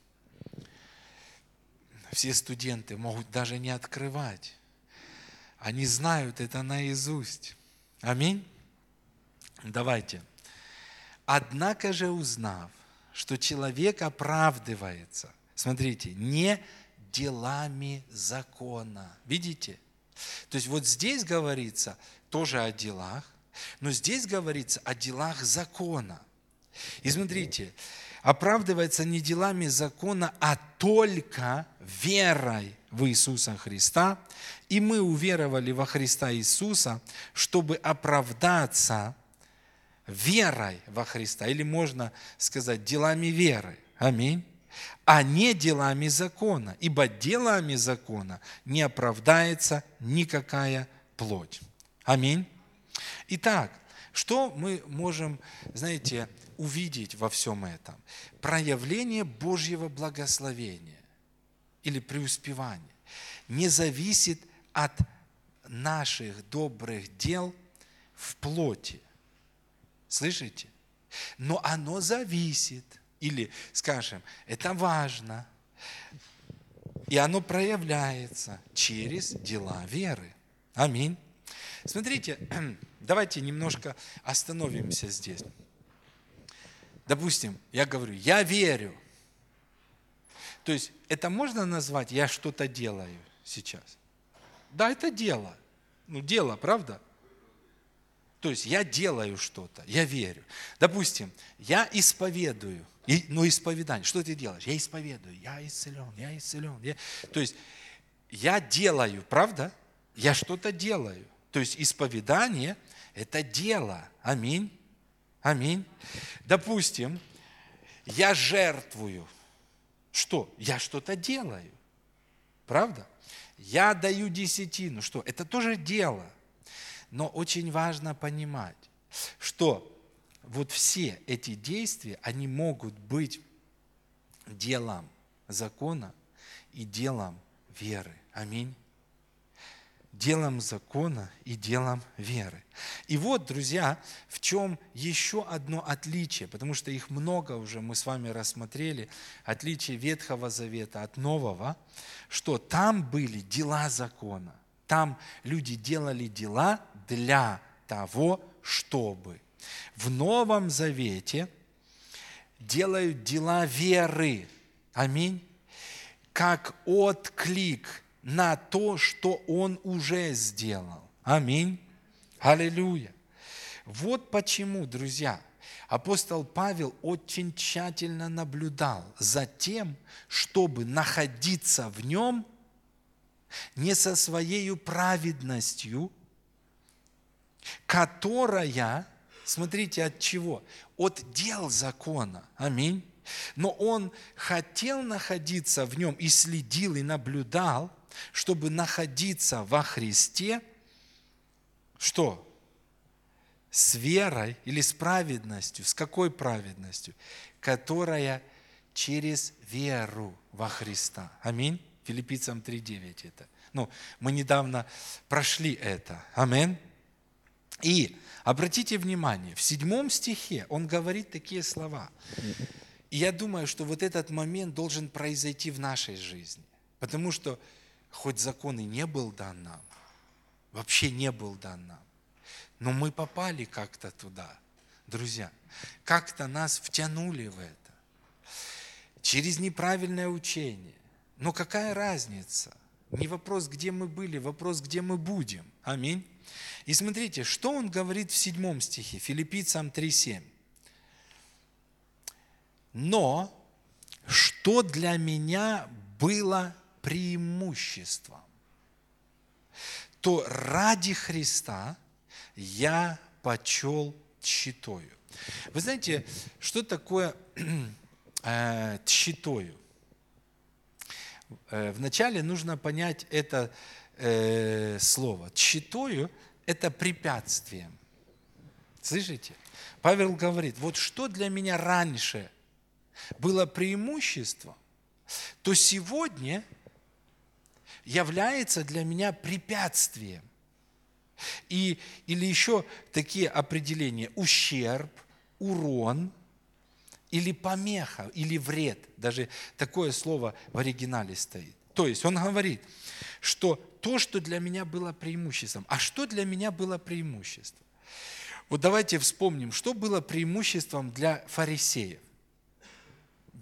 Все студенты могут даже не открывать. Они знают это наизусть. Аминь. Давайте. Однако же узнав, что человек оправдывается, смотрите, не делами закона. Видите? То есть вот здесь говорится тоже о делах, но здесь говорится о делах закона. И смотрите, оправдывается не делами закона, а только верой в Иисуса Христа. И мы уверовали во Христа Иисуса, чтобы оправдаться верой во Христа. Или можно сказать делами веры. Аминь а не делами закона, ибо делами закона не оправдается никакая плоть. Аминь. Итак, что мы можем, знаете, увидеть во всем этом? Проявление Божьего благословения или преуспевания не зависит от наших добрых дел в плоти. Слышите? Но оно зависит или, скажем, это важно. И оно проявляется через дела веры. Аминь. Смотрите, давайте немножко остановимся здесь. Допустим, я говорю, я верю. То есть это можно назвать, я что-то делаю сейчас? Да, это дело. Ну, дело, правда? То есть я делаю что-то, я верю. Допустим, я исповедую – и, ну, исповедание. Что ты делаешь? Я исповедую. Я исцелен, я исцелен. Я... То есть я делаю, правда? Я что-то делаю. То есть исповедание – это дело. Аминь. Аминь. Допустим, я жертвую. Что? Я что-то делаю. Правда? Я даю десятину. Что? Это тоже дело. Но очень важно понимать, что вот все эти действия, они могут быть делом закона и делом веры. Аминь. Делом закона и делом веры. И вот, друзья, в чем еще одно отличие, потому что их много уже мы с вами рассмотрели, отличие Ветхого Завета от Нового, что там были дела закона. Там люди делали дела для того, чтобы – в Новом Завете делают дела веры. Аминь. Как отклик на то, что Он уже сделал. Аминь. Аллилуйя. Вот почему, друзья, апостол Павел очень тщательно наблюдал за тем, чтобы находиться в нем не со своей праведностью, которая Смотрите, от чего? От дел закона. Аминь. Но он хотел находиться в нем и следил, и наблюдал, чтобы находиться во Христе, что? С верой или с праведностью. С какой праведностью? Которая через веру во Христа. Аминь. Филиппийцам 3.9 это. Ну, мы недавно прошли это. Аминь. И обратите внимание, в седьмом стихе он говорит такие слова. И я думаю, что вот этот момент должен произойти в нашей жизни. Потому что хоть закон и не был дан нам, вообще не был дан нам, но мы попали как-то туда, друзья. Как-то нас втянули в это. Через неправильное учение. Но какая разница? Не вопрос, где мы были, вопрос, где мы будем. Аминь. И смотрите, что он говорит в седьмом стихе, филиппийцам 3.7. Но что для меня было преимуществом, то ради Христа я почел тщетою. Вы знаете, что такое э? Э, вначале нужно понять это э, слово. Тщетою – это препятствием. Слышите? Павел говорит, вот что для меня раньше было преимуществом, то сегодня является для меня препятствием. И, или еще такие определения – ущерб, урон или помеха, или вред. Даже такое слово в оригинале стоит. То есть он говорит, что то, что для меня было преимуществом. А что для меня было преимуществом? Вот давайте вспомним, что было преимуществом для фарисеев.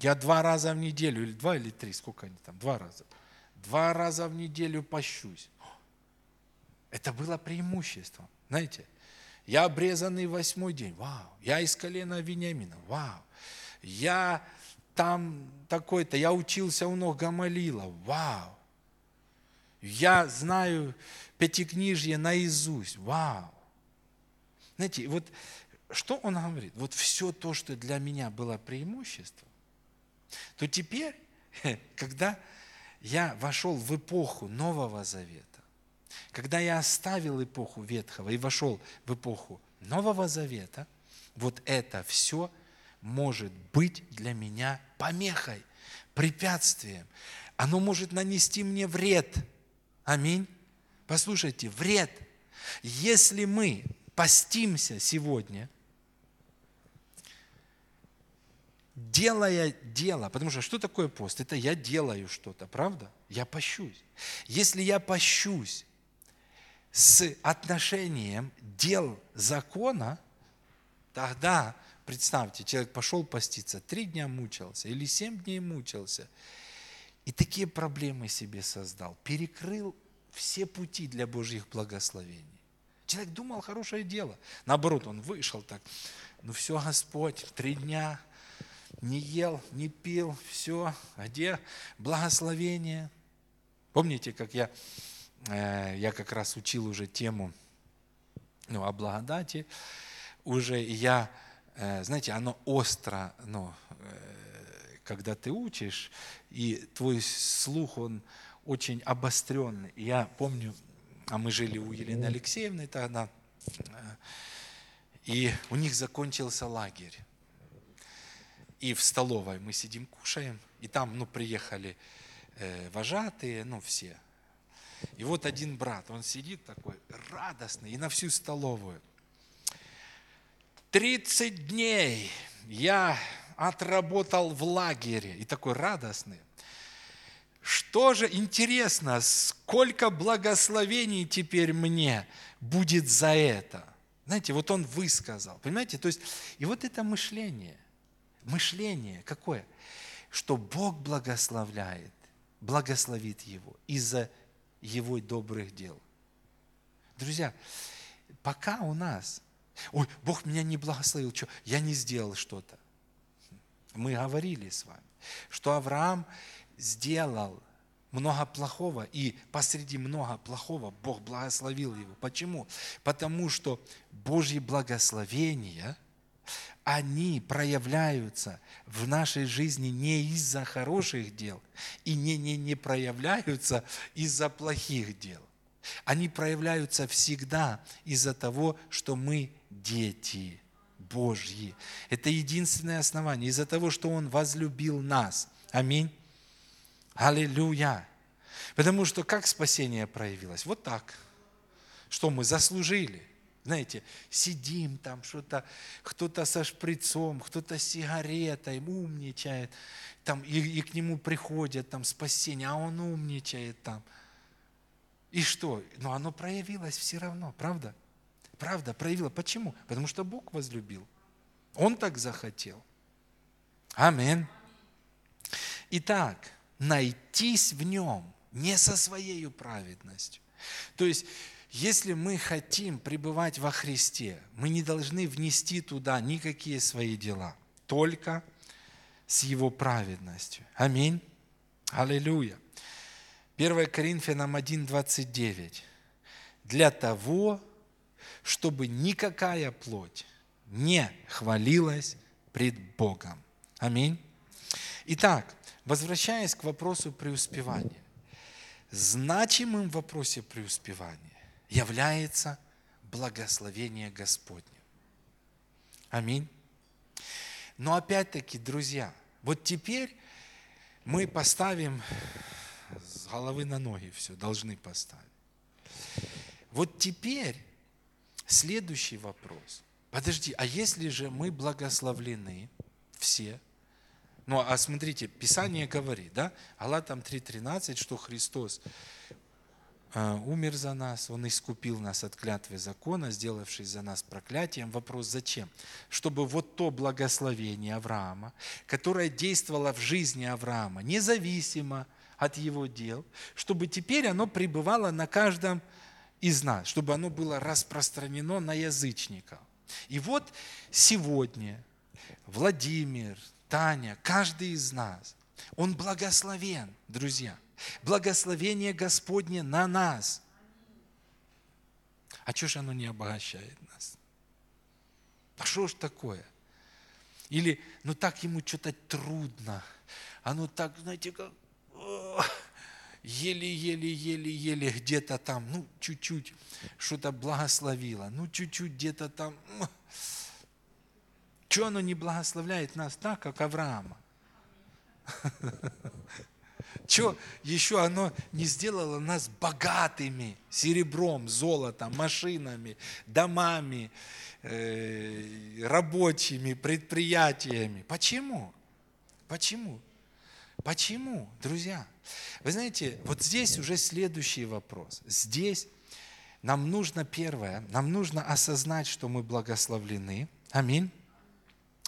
Я два раза в неделю, или два, или три, сколько они там, два раза. Два раза в неделю пощусь. Это было преимуществом, знаете. Я обрезанный восьмой день, вау. Я из колена Вениамина, вау. Я там такой-то, я учился у ног Гамалила, вау. Я знаю пятикнижье наизусть, вау. Знаете, вот что он говорит? Вот все то, что для меня было преимуществом, то теперь, когда я вошел в эпоху Нового Завета, когда я оставил эпоху Ветхого и вошел в эпоху Нового Завета, вот это все может быть для меня помехой, препятствием. Оно может нанести мне вред. Аминь. Послушайте, вред. Если мы постимся сегодня, делая дело, потому что что такое пост? Это я делаю что-то, правда? Я пощусь. Если я пощусь с отношением дел закона, тогда, представьте, человек пошел поститься, три дня мучился или семь дней мучился, и такие проблемы себе создал, перекрыл все пути для Божьих благословений. Человек думал хорошее дело. Наоборот, он вышел так, ну все, Господь, три дня не ел, не пил, все, а где благословение? Помните, как я, э, я как раз учил уже тему ну, о благодати, уже я, э, знаете, оно остро, ну, э, когда ты учишь, и твой слух, он очень обостренный. Я помню, а мы жили у Елены Алексеевны тогда, и у них закончился лагерь. И в столовой мы сидим, кушаем, и там, ну, приехали э, вожатые, ну, все. И вот один брат, он сидит такой радостный и на всю столовую. 30 дней я отработал в лагере, и такой радостный. Что же интересно, сколько благословений теперь мне будет за это? Знаете, вот он высказал, понимаете? То есть, и вот это мышление, мышление какое? Что Бог благословляет, благословит его из-за его добрых дел. Друзья, пока у нас, ой, Бог меня не благословил, что, я не сделал что-то. Мы говорили с вами, что Авраам сделал много плохого, и посреди много плохого Бог благословил его. Почему? Потому что Божьи благословения, они проявляются в нашей жизни не из-за хороших дел и не, не, не проявляются из-за плохих дел. Они проявляются всегда из-за того, что мы дети Божьи. Это единственное основание. Из-за того, что Он возлюбил нас. Аминь. Аллилуйя. Потому что как спасение проявилось? Вот так. Что мы заслужили. Знаете, сидим там, что-то, кто-то со шприцом, кто-то с сигаретой, умничает, там, и, и к нему приходят там спасение, а он умничает там. И что? Но оно проявилось все равно, правда? Правда, проявило. Почему? Потому что Бог возлюбил. Он так захотел. Аминь. Итак, найтись в нем, не со своей праведностью. То есть, если мы хотим пребывать во Христе, мы не должны внести туда никакие свои дела, только с Его праведностью. Аминь. Аллилуйя. 1 Коринфянам 1,29. Для того, чтобы никакая плоть не хвалилась пред Богом. Аминь. Итак, возвращаясь к вопросу преуспевания. Значимым в вопросе преуспевания является благословение Господне. Аминь. Но опять-таки, друзья, вот теперь мы поставим с головы на ноги все, должны поставить. Вот теперь следующий вопрос. Подожди, а если же мы благословлены все? Ну, а смотрите, Писание говорит, да, Галатам 3.13, что Христос э, умер за нас, Он искупил нас от клятвы закона, сделавшись за нас проклятием. Вопрос зачем? Чтобы вот то благословение Авраама, которое действовало в жизни Авраама, независимо от его дел, чтобы теперь оно пребывало на каждом из нас, чтобы оно было распространено на язычников. И вот сегодня Владимир, Таня, каждый из нас, он благословен, друзья. Благословение Господне на нас. А что же оно не обогащает нас? А что ж такое? Или, ну так ему что-то трудно. Оно так, знаете, как еле-еле-еле-еле где-то там, ну, чуть-чуть что-то благословило, ну, чуть-чуть где-то там. Что оно не благословляет нас так, как Авраама? Что еще оно не сделало нас богатыми серебром, золотом, машинами, домами, э, рабочими, предприятиями? Почему? Почему? Почему, друзья? Вы знаете, вот здесь уже следующий вопрос. Здесь нам нужно первое, нам нужно осознать, что мы благословлены. Аминь.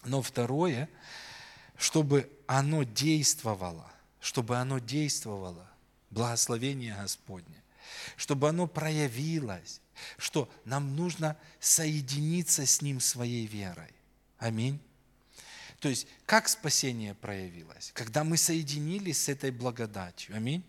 Но второе, чтобы оно действовало, чтобы оно действовало, благословение Господне, чтобы оно проявилось, что нам нужно соединиться с Ним своей верой. Аминь. То есть, как спасение проявилось? Когда мы соединились с этой благодатью. Аминь.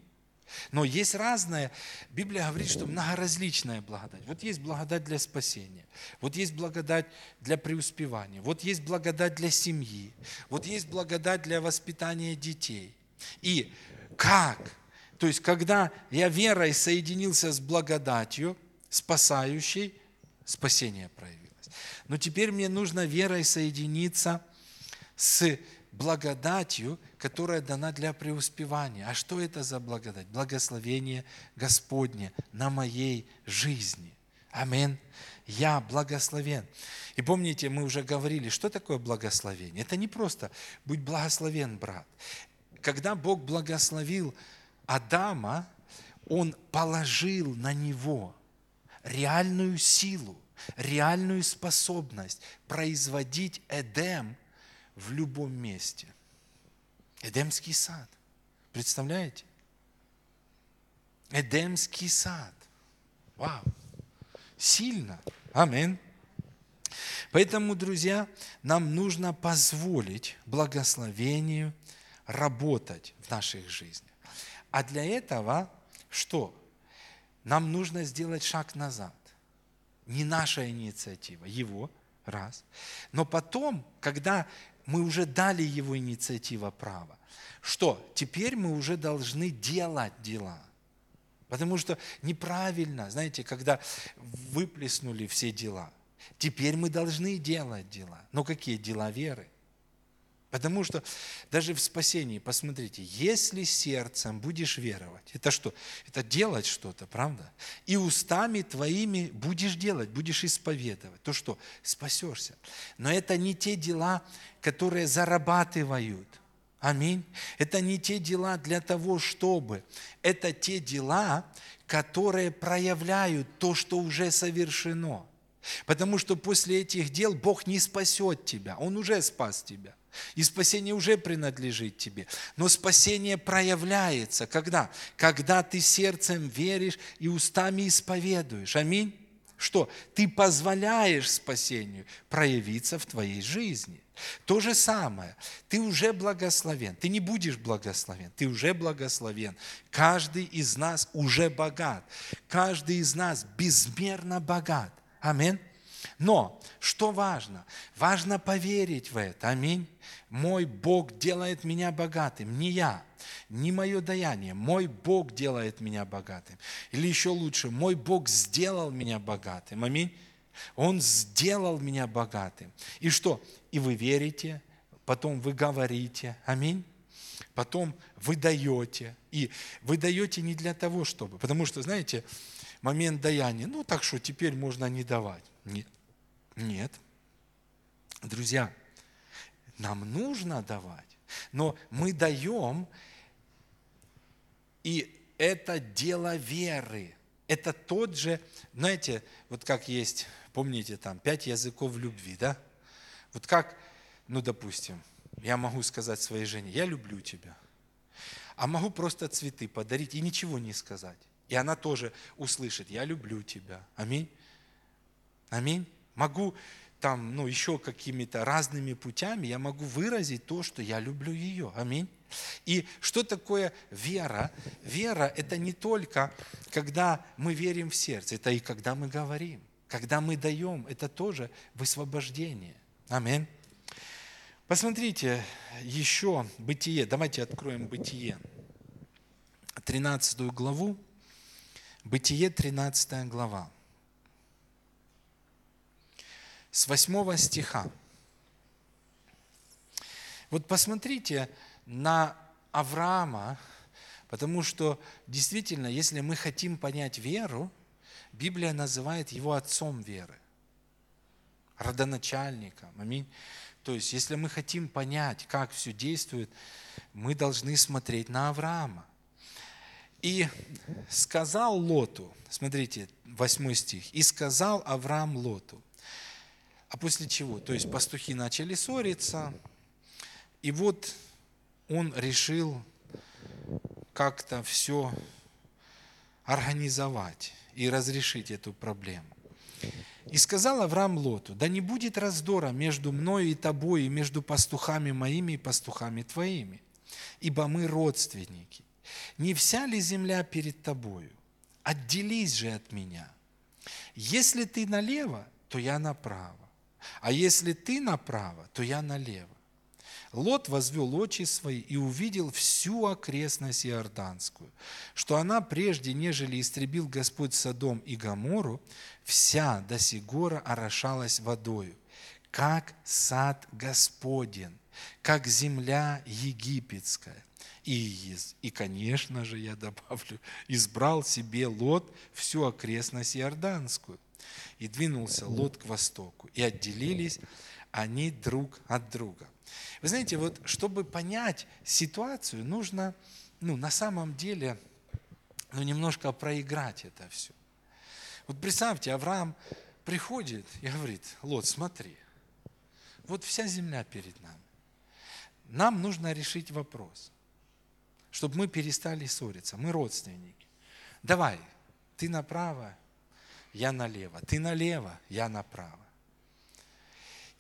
Но есть разное. Библия говорит, что многоразличная благодать. Вот есть благодать для спасения. Вот есть благодать для преуспевания. Вот есть благодать для семьи. Вот есть благодать для воспитания детей. И как? То есть, когда я верой соединился с благодатью, спасающей, спасение проявилось. Но теперь мне нужно верой соединиться с благодатью, которая дана для преуспевания. А что это за благодать? Благословение Господне на моей жизни. Амин. Я благословен. И помните, мы уже говорили, что такое благословение? Это не просто «будь благословен, брат». Когда Бог благословил Адама, Он положил на него реальную силу, реальную способность производить Эдем – в любом месте. Эдемский сад. Представляете? Эдемский сад. Вау. Сильно. Амин. Поэтому, друзья, нам нужно позволить благословению работать в наших жизнях. А для этого что? Нам нужно сделать шаг назад. Не наша инициатива, его, раз. Но потом, когда мы уже дали его инициатива права. Что? Теперь мы уже должны делать дела. Потому что неправильно, знаете, когда выплеснули все дела, теперь мы должны делать дела. Но какие дела веры? Потому что даже в спасении, посмотрите, если сердцем будешь веровать, это что? Это делать что-то, правда? И устами твоими будешь делать, будешь исповедовать, то что? Спасешься. Но это не те дела, которые зарабатывают. Аминь. Это не те дела для того, чтобы. Это те дела, которые проявляют то, что уже совершено. Потому что после этих дел Бог не спасет тебя, Он уже спас тебя. И спасение уже принадлежит тебе. Но спасение проявляется. Когда? Когда ты сердцем веришь и устами исповедуешь. Аминь. что ты позволяешь спасению проявиться в твоей жизни. То же самое. Ты уже благословен. Ты не будешь благословен. Ты уже благословен. Каждый из нас уже богат. Каждый из нас безмерно богат. Аминь. Но что важно? Важно поверить в это. Аминь. Мой Бог делает меня богатым, не я, не мое даяние. Мой Бог делает меня богатым. Или еще лучше, мой Бог сделал меня богатым. Аминь. Он сделал меня богатым. И что? И вы верите, потом вы говорите. Аминь. Потом вы даете. И вы даете не для того, чтобы. Потому что, знаете, момент даяния, ну так что теперь можно не давать. Нет. Нет. Друзья, нам нужно давать, но мы даем, и это дело веры. Это тот же, знаете, вот как есть, помните, там, пять языков любви, да? Вот как, ну, допустим, я могу сказать своей жене, я люблю тебя, а могу просто цветы подарить и ничего не сказать. И она тоже услышит, я люблю тебя. Аминь. Аминь. Могу там, ну, еще какими-то разными путями, я могу выразить то, что я люблю ее. Аминь. И что такое вера? Вера – это не только, когда мы верим в сердце, это и когда мы говорим. Когда мы даем, это тоже высвобождение. Аминь. Посмотрите еще Бытие. Давайте откроем Бытие. 13 главу. Бытие, 13 глава с 8 стиха. Вот посмотрите на Авраама, потому что действительно, если мы хотим понять веру, Библия называет его отцом веры, родоначальником. Аминь. То есть, если мы хотим понять, как все действует, мы должны смотреть на Авраама. И сказал Лоту, смотрите, 8 стих, «И сказал Авраам Лоту, а после чего? То есть пастухи начали ссориться, и вот он решил как-то все организовать и разрешить эту проблему. И сказал Авраам Лоту, да не будет раздора между мною и тобой, и между пастухами моими и пастухами твоими, ибо мы родственники. Не вся ли земля перед тобою? Отделись же от меня. Если ты налево, то я направо. А если ты направо, то я налево. Лот возвел очи свои и увидел всю окрестность Иорданскую, что она прежде, нежели истребил Господь Содом и Гамору, вся до сигора орошалась водою, как сад Господен, как земля египетская. И, и, конечно же, я добавлю, избрал себе Лот всю окрестность Иорданскую. И двинулся Лот к востоку. И отделились они друг от друга. Вы знаете, вот чтобы понять ситуацию, нужно ну, на самом деле ну, немножко проиграть это все. Вот представьте, Авраам приходит и говорит, Лот, смотри, вот вся земля перед нами. Нам нужно решить вопрос, чтобы мы перестали ссориться. Мы родственники. Давай, ты направо, я налево, ты налево, я направо.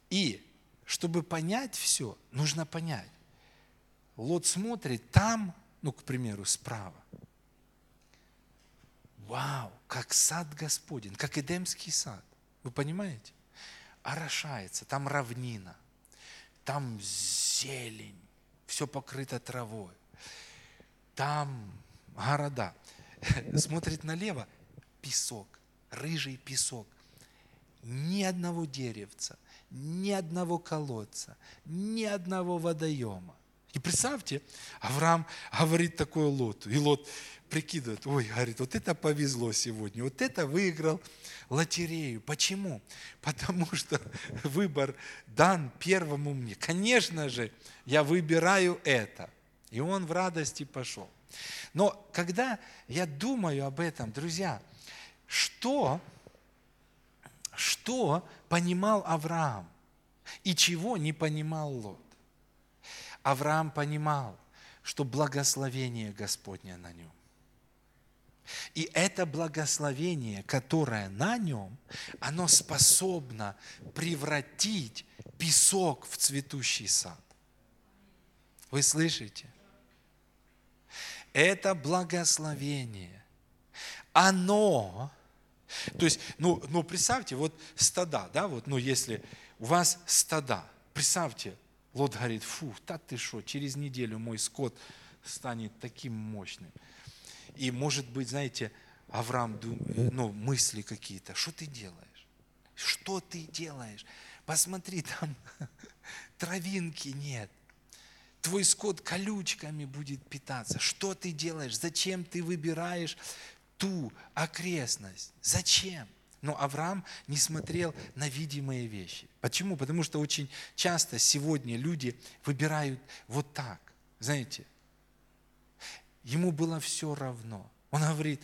И чтобы понять все, нужно понять. Лот смотрит там, ну, к примеру, справа. Вау, как сад Господень, как Эдемский сад. Вы понимаете? Орошается, там равнина, там зелень, все покрыто травой. Там города. Смотрит налево, песок рыжий песок. Ни одного деревца, ни одного колодца, ни одного водоема. И представьте, Авраам говорит такое Лоту, и Лот прикидывает, ой, говорит, вот это повезло сегодня, вот это выиграл лотерею. Почему? Потому что выбор дан первому мне. Конечно же, я выбираю это. И он в радости пошел. Но когда я думаю об этом, друзья, что, что понимал Авраам и чего не понимал Лот? Авраам понимал, что благословение Господне на нем. И это благословение, которое на нем, оно способно превратить песок в цветущий сад. Вы слышите? Это благословение. Оно, то есть, ну, ну представьте, вот стада, да, вот, ну если у вас стада, представьте, Лот говорит, фу, да ты что, через неделю мой скот станет таким мощным. И может быть, знаете, Авраам, ну, мысли какие-то, что ты делаешь? Что ты делаешь? Посмотри, там травинки нет. Твой скот колючками будет питаться. Что ты делаешь? Зачем ты выбираешь ту окрестность? Зачем? Но Авраам не смотрел на видимые вещи. Почему? Потому что очень часто сегодня люди выбирают вот так. Знаете, ему было все равно. Он говорит,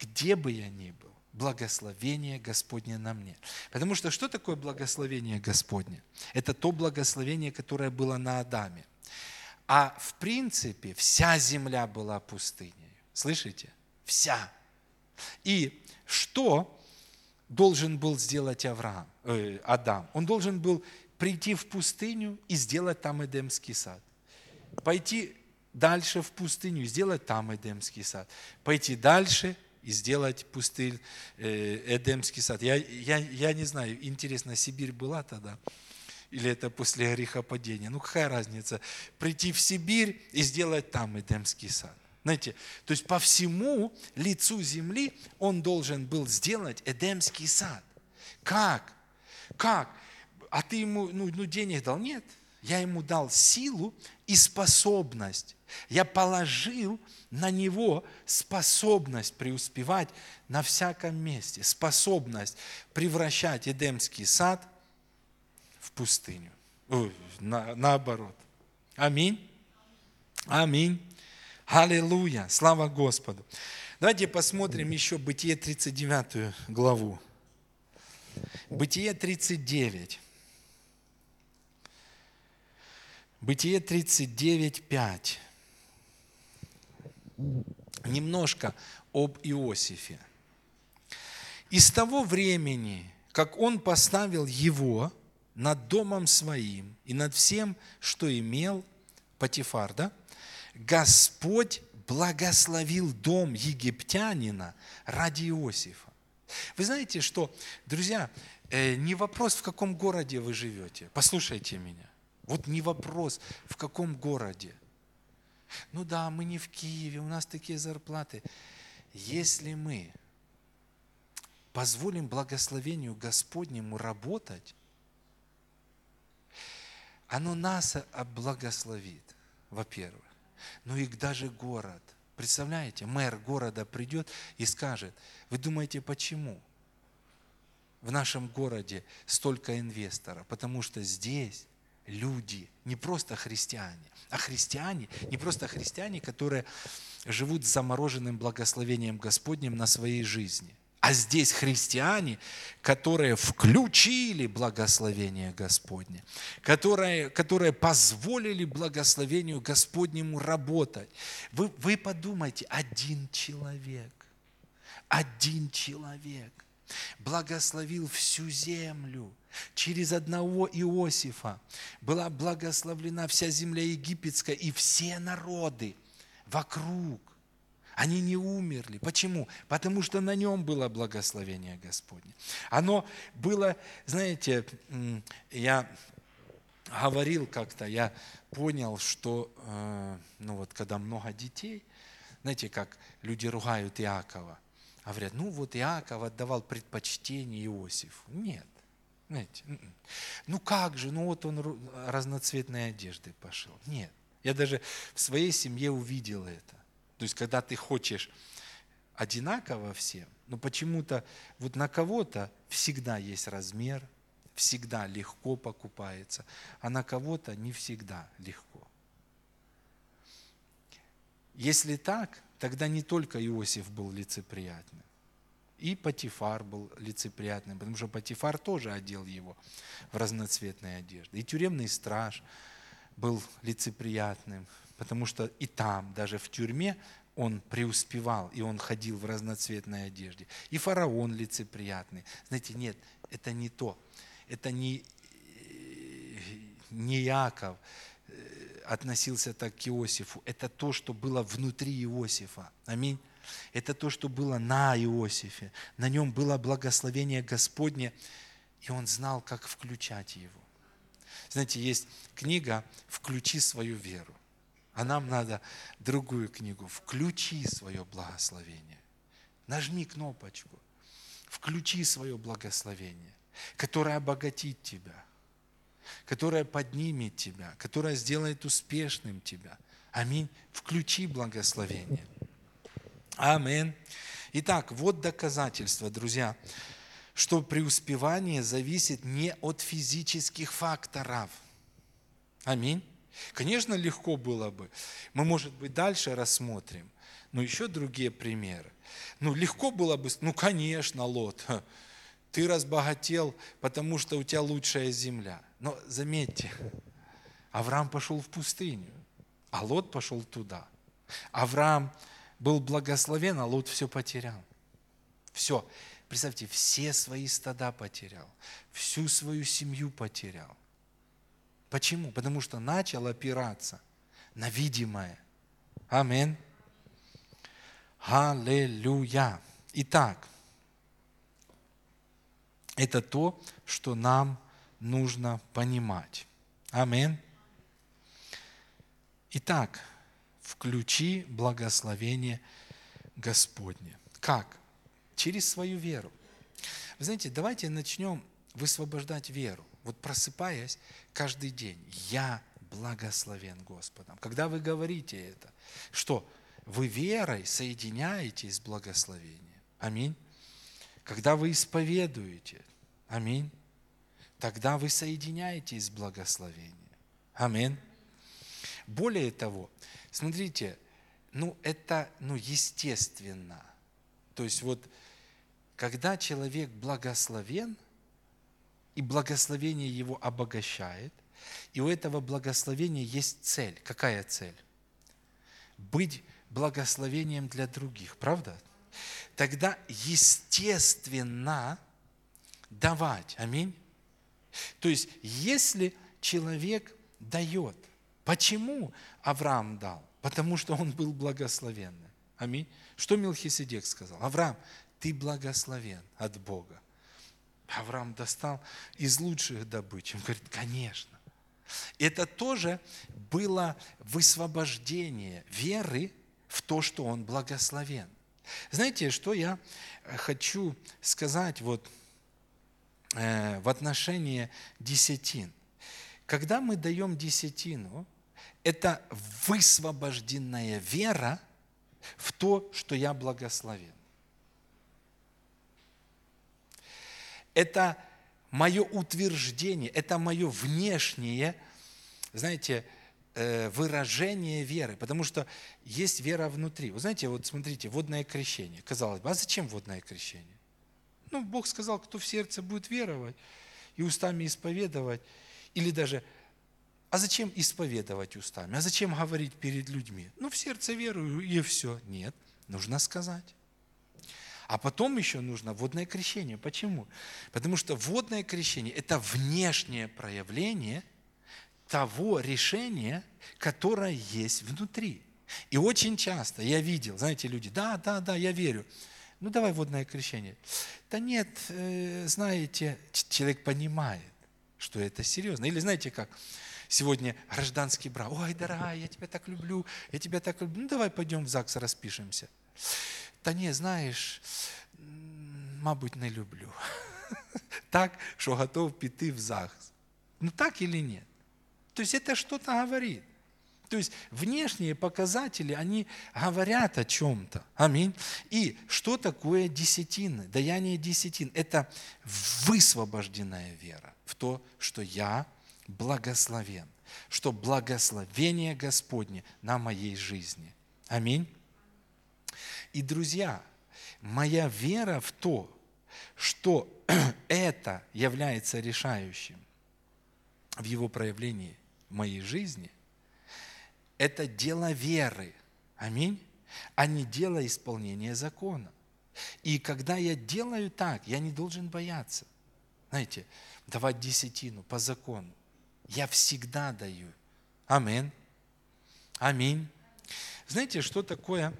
где бы я ни был, благословение Господне на мне. Потому что что такое благословение Господне? Это то благословение, которое было на Адаме. А в принципе вся земля была пустыней. Слышите? Вся. И что должен был сделать Авраам, э, Адам? Он должен был прийти в пустыню и сделать там Эдемский сад. Пойти дальше в пустыню и сделать там Эдемский сад. Пойти дальше и сделать пустырь, э, Эдемский сад. Я, я, я не знаю, интересно, Сибирь была тогда? Или это после грехопадения? Ну, какая разница? Прийти в Сибирь и сделать там Эдемский сад. Знаете, то есть по всему лицу земли он должен был сделать Эдемский сад. Как? Как? А ты ему ну, ну, денег дал? Нет. Я ему дал силу и способность. Я положил на него способность преуспевать на всяком месте, способность превращать Эдемский сад в пустыню. Ой, на, наоборот. Аминь. Аминь. Аллилуйя! Слава Господу! Давайте посмотрим еще Бытие 39 главу. Бытие 39. Бытие 39, 5. Немножко об Иосифе. И с того времени, как он поставил его над домом своим и над всем, что имел, Патифар, да? Господь благословил дом египтянина ради Иосифа. Вы знаете, что, друзья, э, не вопрос, в каком городе вы живете. Послушайте меня. Вот не вопрос, в каком городе. Ну да, мы не в Киеве, у нас такие зарплаты. Если мы позволим благословению Господнему работать, оно нас облагословит, во-первых но и даже город. Представляете, мэр города придет и скажет, вы думаете, почему в нашем городе столько инвесторов? Потому что здесь люди, не просто христиане, а христиане, не просто христиане, которые живут с замороженным благословением Господним на своей жизни. А здесь христиане, которые включили благословение Господне, которые, которые позволили благословению Господнему работать. Вы, вы подумайте, один человек, один человек благословил всю землю. Через одного Иосифа была благословлена вся земля египетская и все народы вокруг. Они не умерли. Почему? Потому что на нем было благословение Господне. Оно было, знаете, я говорил как-то, я понял, что, э, ну вот, когда много детей, знаете, как люди ругают Иакова, говорят, ну вот Иаков отдавал предпочтение Иосифу. Нет. Знаете, м-м. ну как же, ну вот он разноцветной одежды пошел. Нет. Я даже в своей семье увидел это. То есть, когда ты хочешь одинаково всем, но почему-то вот на кого-то всегда есть размер, всегда легко покупается, а на кого-то не всегда легко. Если так, тогда не только Иосиф был лицеприятным, и Патифар был лицеприятным, потому что Патифар тоже одел его в разноцветные одежды. И тюремный страж был лицеприятным, потому что и там, даже в тюрьме, он преуспевал, и он ходил в разноцветной одежде. И фараон лицеприятный. Знаете, нет, это не то. Это не, не Яков э, относился так к Иосифу. Это то, что было внутри Иосифа. Аминь. Это то, что было на Иосифе. На нем было благословение Господне, и он знал, как включать его. Знаете, есть книга «Включи свою веру». А нам надо другую книгу «Включи свое благословение». Нажми кнопочку «Включи свое благословение», которое обогатит тебя, которое поднимет тебя, которое сделает успешным тебя. Аминь. Включи благословение. Аминь. Итак, вот доказательство, друзья, что преуспевание зависит не от физических факторов. Аминь. Конечно, легко было бы. Мы, может быть, дальше рассмотрим. Но еще другие примеры. Ну, легко было бы, ну, конечно, Лот, ты разбогател, потому что у тебя лучшая земля. Но заметьте, Авраам пошел в пустыню, а Лот пошел туда. Авраам был благословен, а Лот все потерял. Все. Представьте, все свои стада потерял, всю свою семью потерял. Почему? Потому что начал опираться на видимое. Амин. Аллилуйя. Итак, это то, что нам нужно понимать. Амин. Итак, включи благословение Господне. Как? Через свою веру. Вы знаете, давайте начнем высвобождать веру. Вот просыпаясь каждый день, я благословен Господом. Когда вы говорите это, что вы верой соединяетесь с благословением. Аминь. Когда вы исповедуете, аминь, тогда вы соединяетесь с благословением. Аминь. Более того, смотрите, ну это ну, естественно. То есть вот, когда человек благословен – и благословение его обогащает. И у этого благословения есть цель. Какая цель? Быть благословением для других, правда? Тогда естественно давать. Аминь. То есть, если человек дает, почему Авраам дал? Потому что он был благословенный. Аминь. Что Мелхиседек сказал? Авраам, ты благословен от Бога. Авраам достал из лучших добыч. Он говорит, конечно. Это тоже было высвобождение веры в то, что он благословен. Знаете, что я хочу сказать вот э, в отношении десятин? Когда мы даем десятину, это высвобожденная вера в то, что я благословен. Это мое утверждение, это мое внешнее, знаете, э, выражение веры, потому что есть вера внутри. Вы знаете, вот смотрите, водное крещение. Казалось бы, а зачем водное крещение? Ну, Бог сказал, кто в сердце будет веровать и устами исповедовать, или даже, а зачем исповедовать устами? А зачем говорить перед людьми? Ну, в сердце верую, и все. Нет, нужно сказать. А потом еще нужно водное крещение. Почему? Потому что водное крещение – это внешнее проявление того решения, которое есть внутри. И очень часто я видел, знаете, люди, да, да, да, я верю. Ну давай водное крещение. Да нет, э, знаете, человек понимает, что это серьезно. Или знаете как, сегодня гражданский брак. Ой, дорогая, я тебя так люблю, я тебя так люблю. Ну давай пойдем в ЗАГС распишемся. Та ні, знаєш, мабуть, не люблю. Так, что готов піти в ЗАГС. Ну так или нет? То есть это что-то говорит. То есть внешние показатели, они говорят о чем-то. Аминь. И что такое десятины? Даяние десятин – это высвобожденная вера в то, что я благословен, что благословение Господне на моей жизни. Аминь. И, друзья, моя вера в то, что это является решающим в его проявлении в моей жизни, это дело веры. Аминь. а не дело исполнения закона. И когда я делаю так, я не должен бояться. Знаете, давать десятину по закону. Я всегда даю. Аминь. Аминь. Знаете, что такое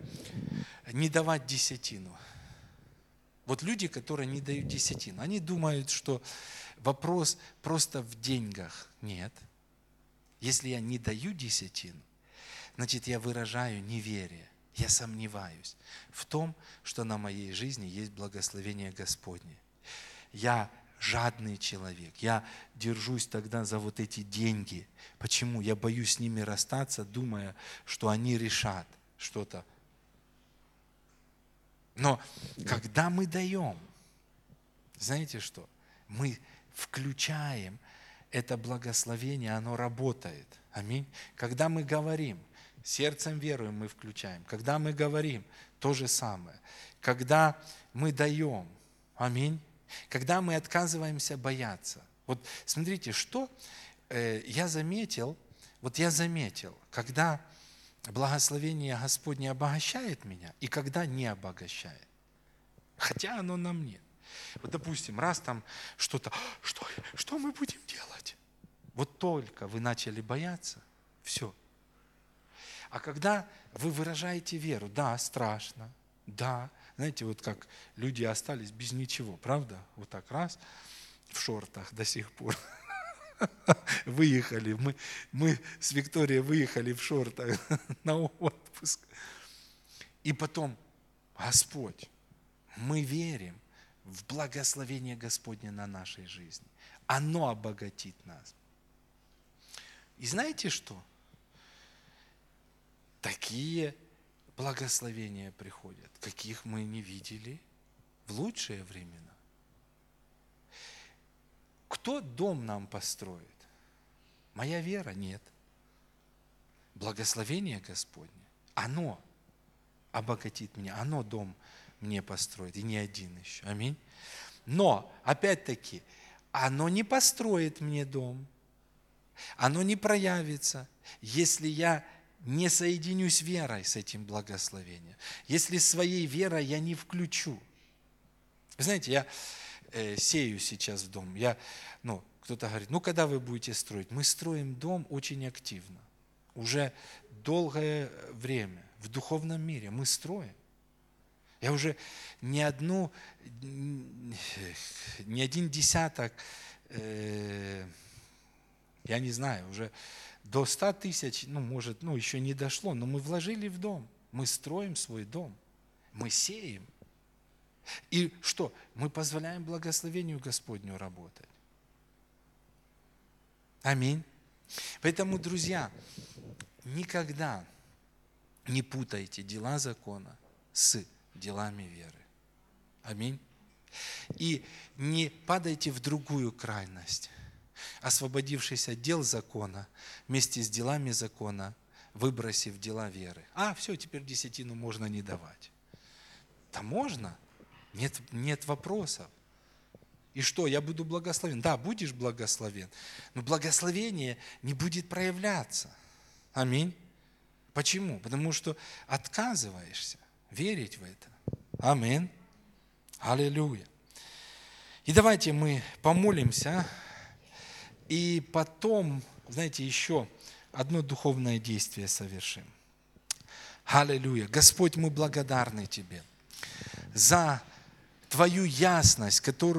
не давать десятину? Вот люди, которые не дают десятину, они думают, что вопрос просто в деньгах. Нет. Если я не даю десятину, значит, я выражаю неверие. Я сомневаюсь в том, что на моей жизни есть благословение Господне. Я жадный человек. Я держусь тогда за вот эти деньги. Почему? Я боюсь с ними расстаться, думая, что они решат что-то. Но когда мы даем, знаете что? Мы включаем это благословение, оно работает. Аминь. Когда мы говорим, сердцем веруем, мы включаем. Когда мы говорим, то же самое. Когда мы даем, аминь, когда мы отказываемся бояться. Вот смотрите, что э, я заметил, вот я заметил, когда благословение Господне обогащает меня и когда не обогащает. Хотя оно на мне. Вот, допустим, раз там что-то, что, что мы будем делать? Вот только вы начали бояться, все. А когда вы выражаете веру, да, страшно, да, знаете, вот как люди остались без ничего, правда? Вот так раз, в шортах до сих пор. Выехали, мы, мы с Викторией выехали в шортах на отпуск. И потом, Господь, мы верим в благословение Господне на нашей жизни. Оно обогатит нас. И знаете что? Такие благословения приходят, каких мы не видели в лучшие времена. Кто дом нам построит? Моя вера нет. Благословение Господне, оно обогатит меня, оно дом мне построит, и не один еще. Аминь. Но, опять-таки, оно не построит мне дом, оно не проявится, если я не соединюсь верой с этим благословением, если своей верой я не включу. Вы знаете, я э, сею сейчас в дом. Я, ну, кто-то говорит, ну когда вы будете строить? Мы строим дом очень активно. Уже долгое время в духовном мире мы строим. Я уже не одну, не один десяток, э, я не знаю, уже до 100 тысяч, ну, может, ну, еще не дошло, но мы вложили в дом, мы строим свой дом, мы сеем. И что? Мы позволяем благословению Господню работать. Аминь. Поэтому, друзья, никогда не путайте дела закона с делами веры. Аминь. И не падайте в другую крайность освободившись от дел закона, вместе с делами закона, выбросив дела веры. А, все, теперь десятину можно не давать. Да можно, нет, нет вопросов. И что, я буду благословен? Да, будешь благословен, но благословение не будет проявляться. Аминь. Почему? Потому что отказываешься верить в это. Аминь. Аллилуйя. И давайте мы помолимся. И потом, знаете, еще одно духовное действие совершим. Аллилуйя. Господь, мы благодарны Тебе за Твою ясность, которую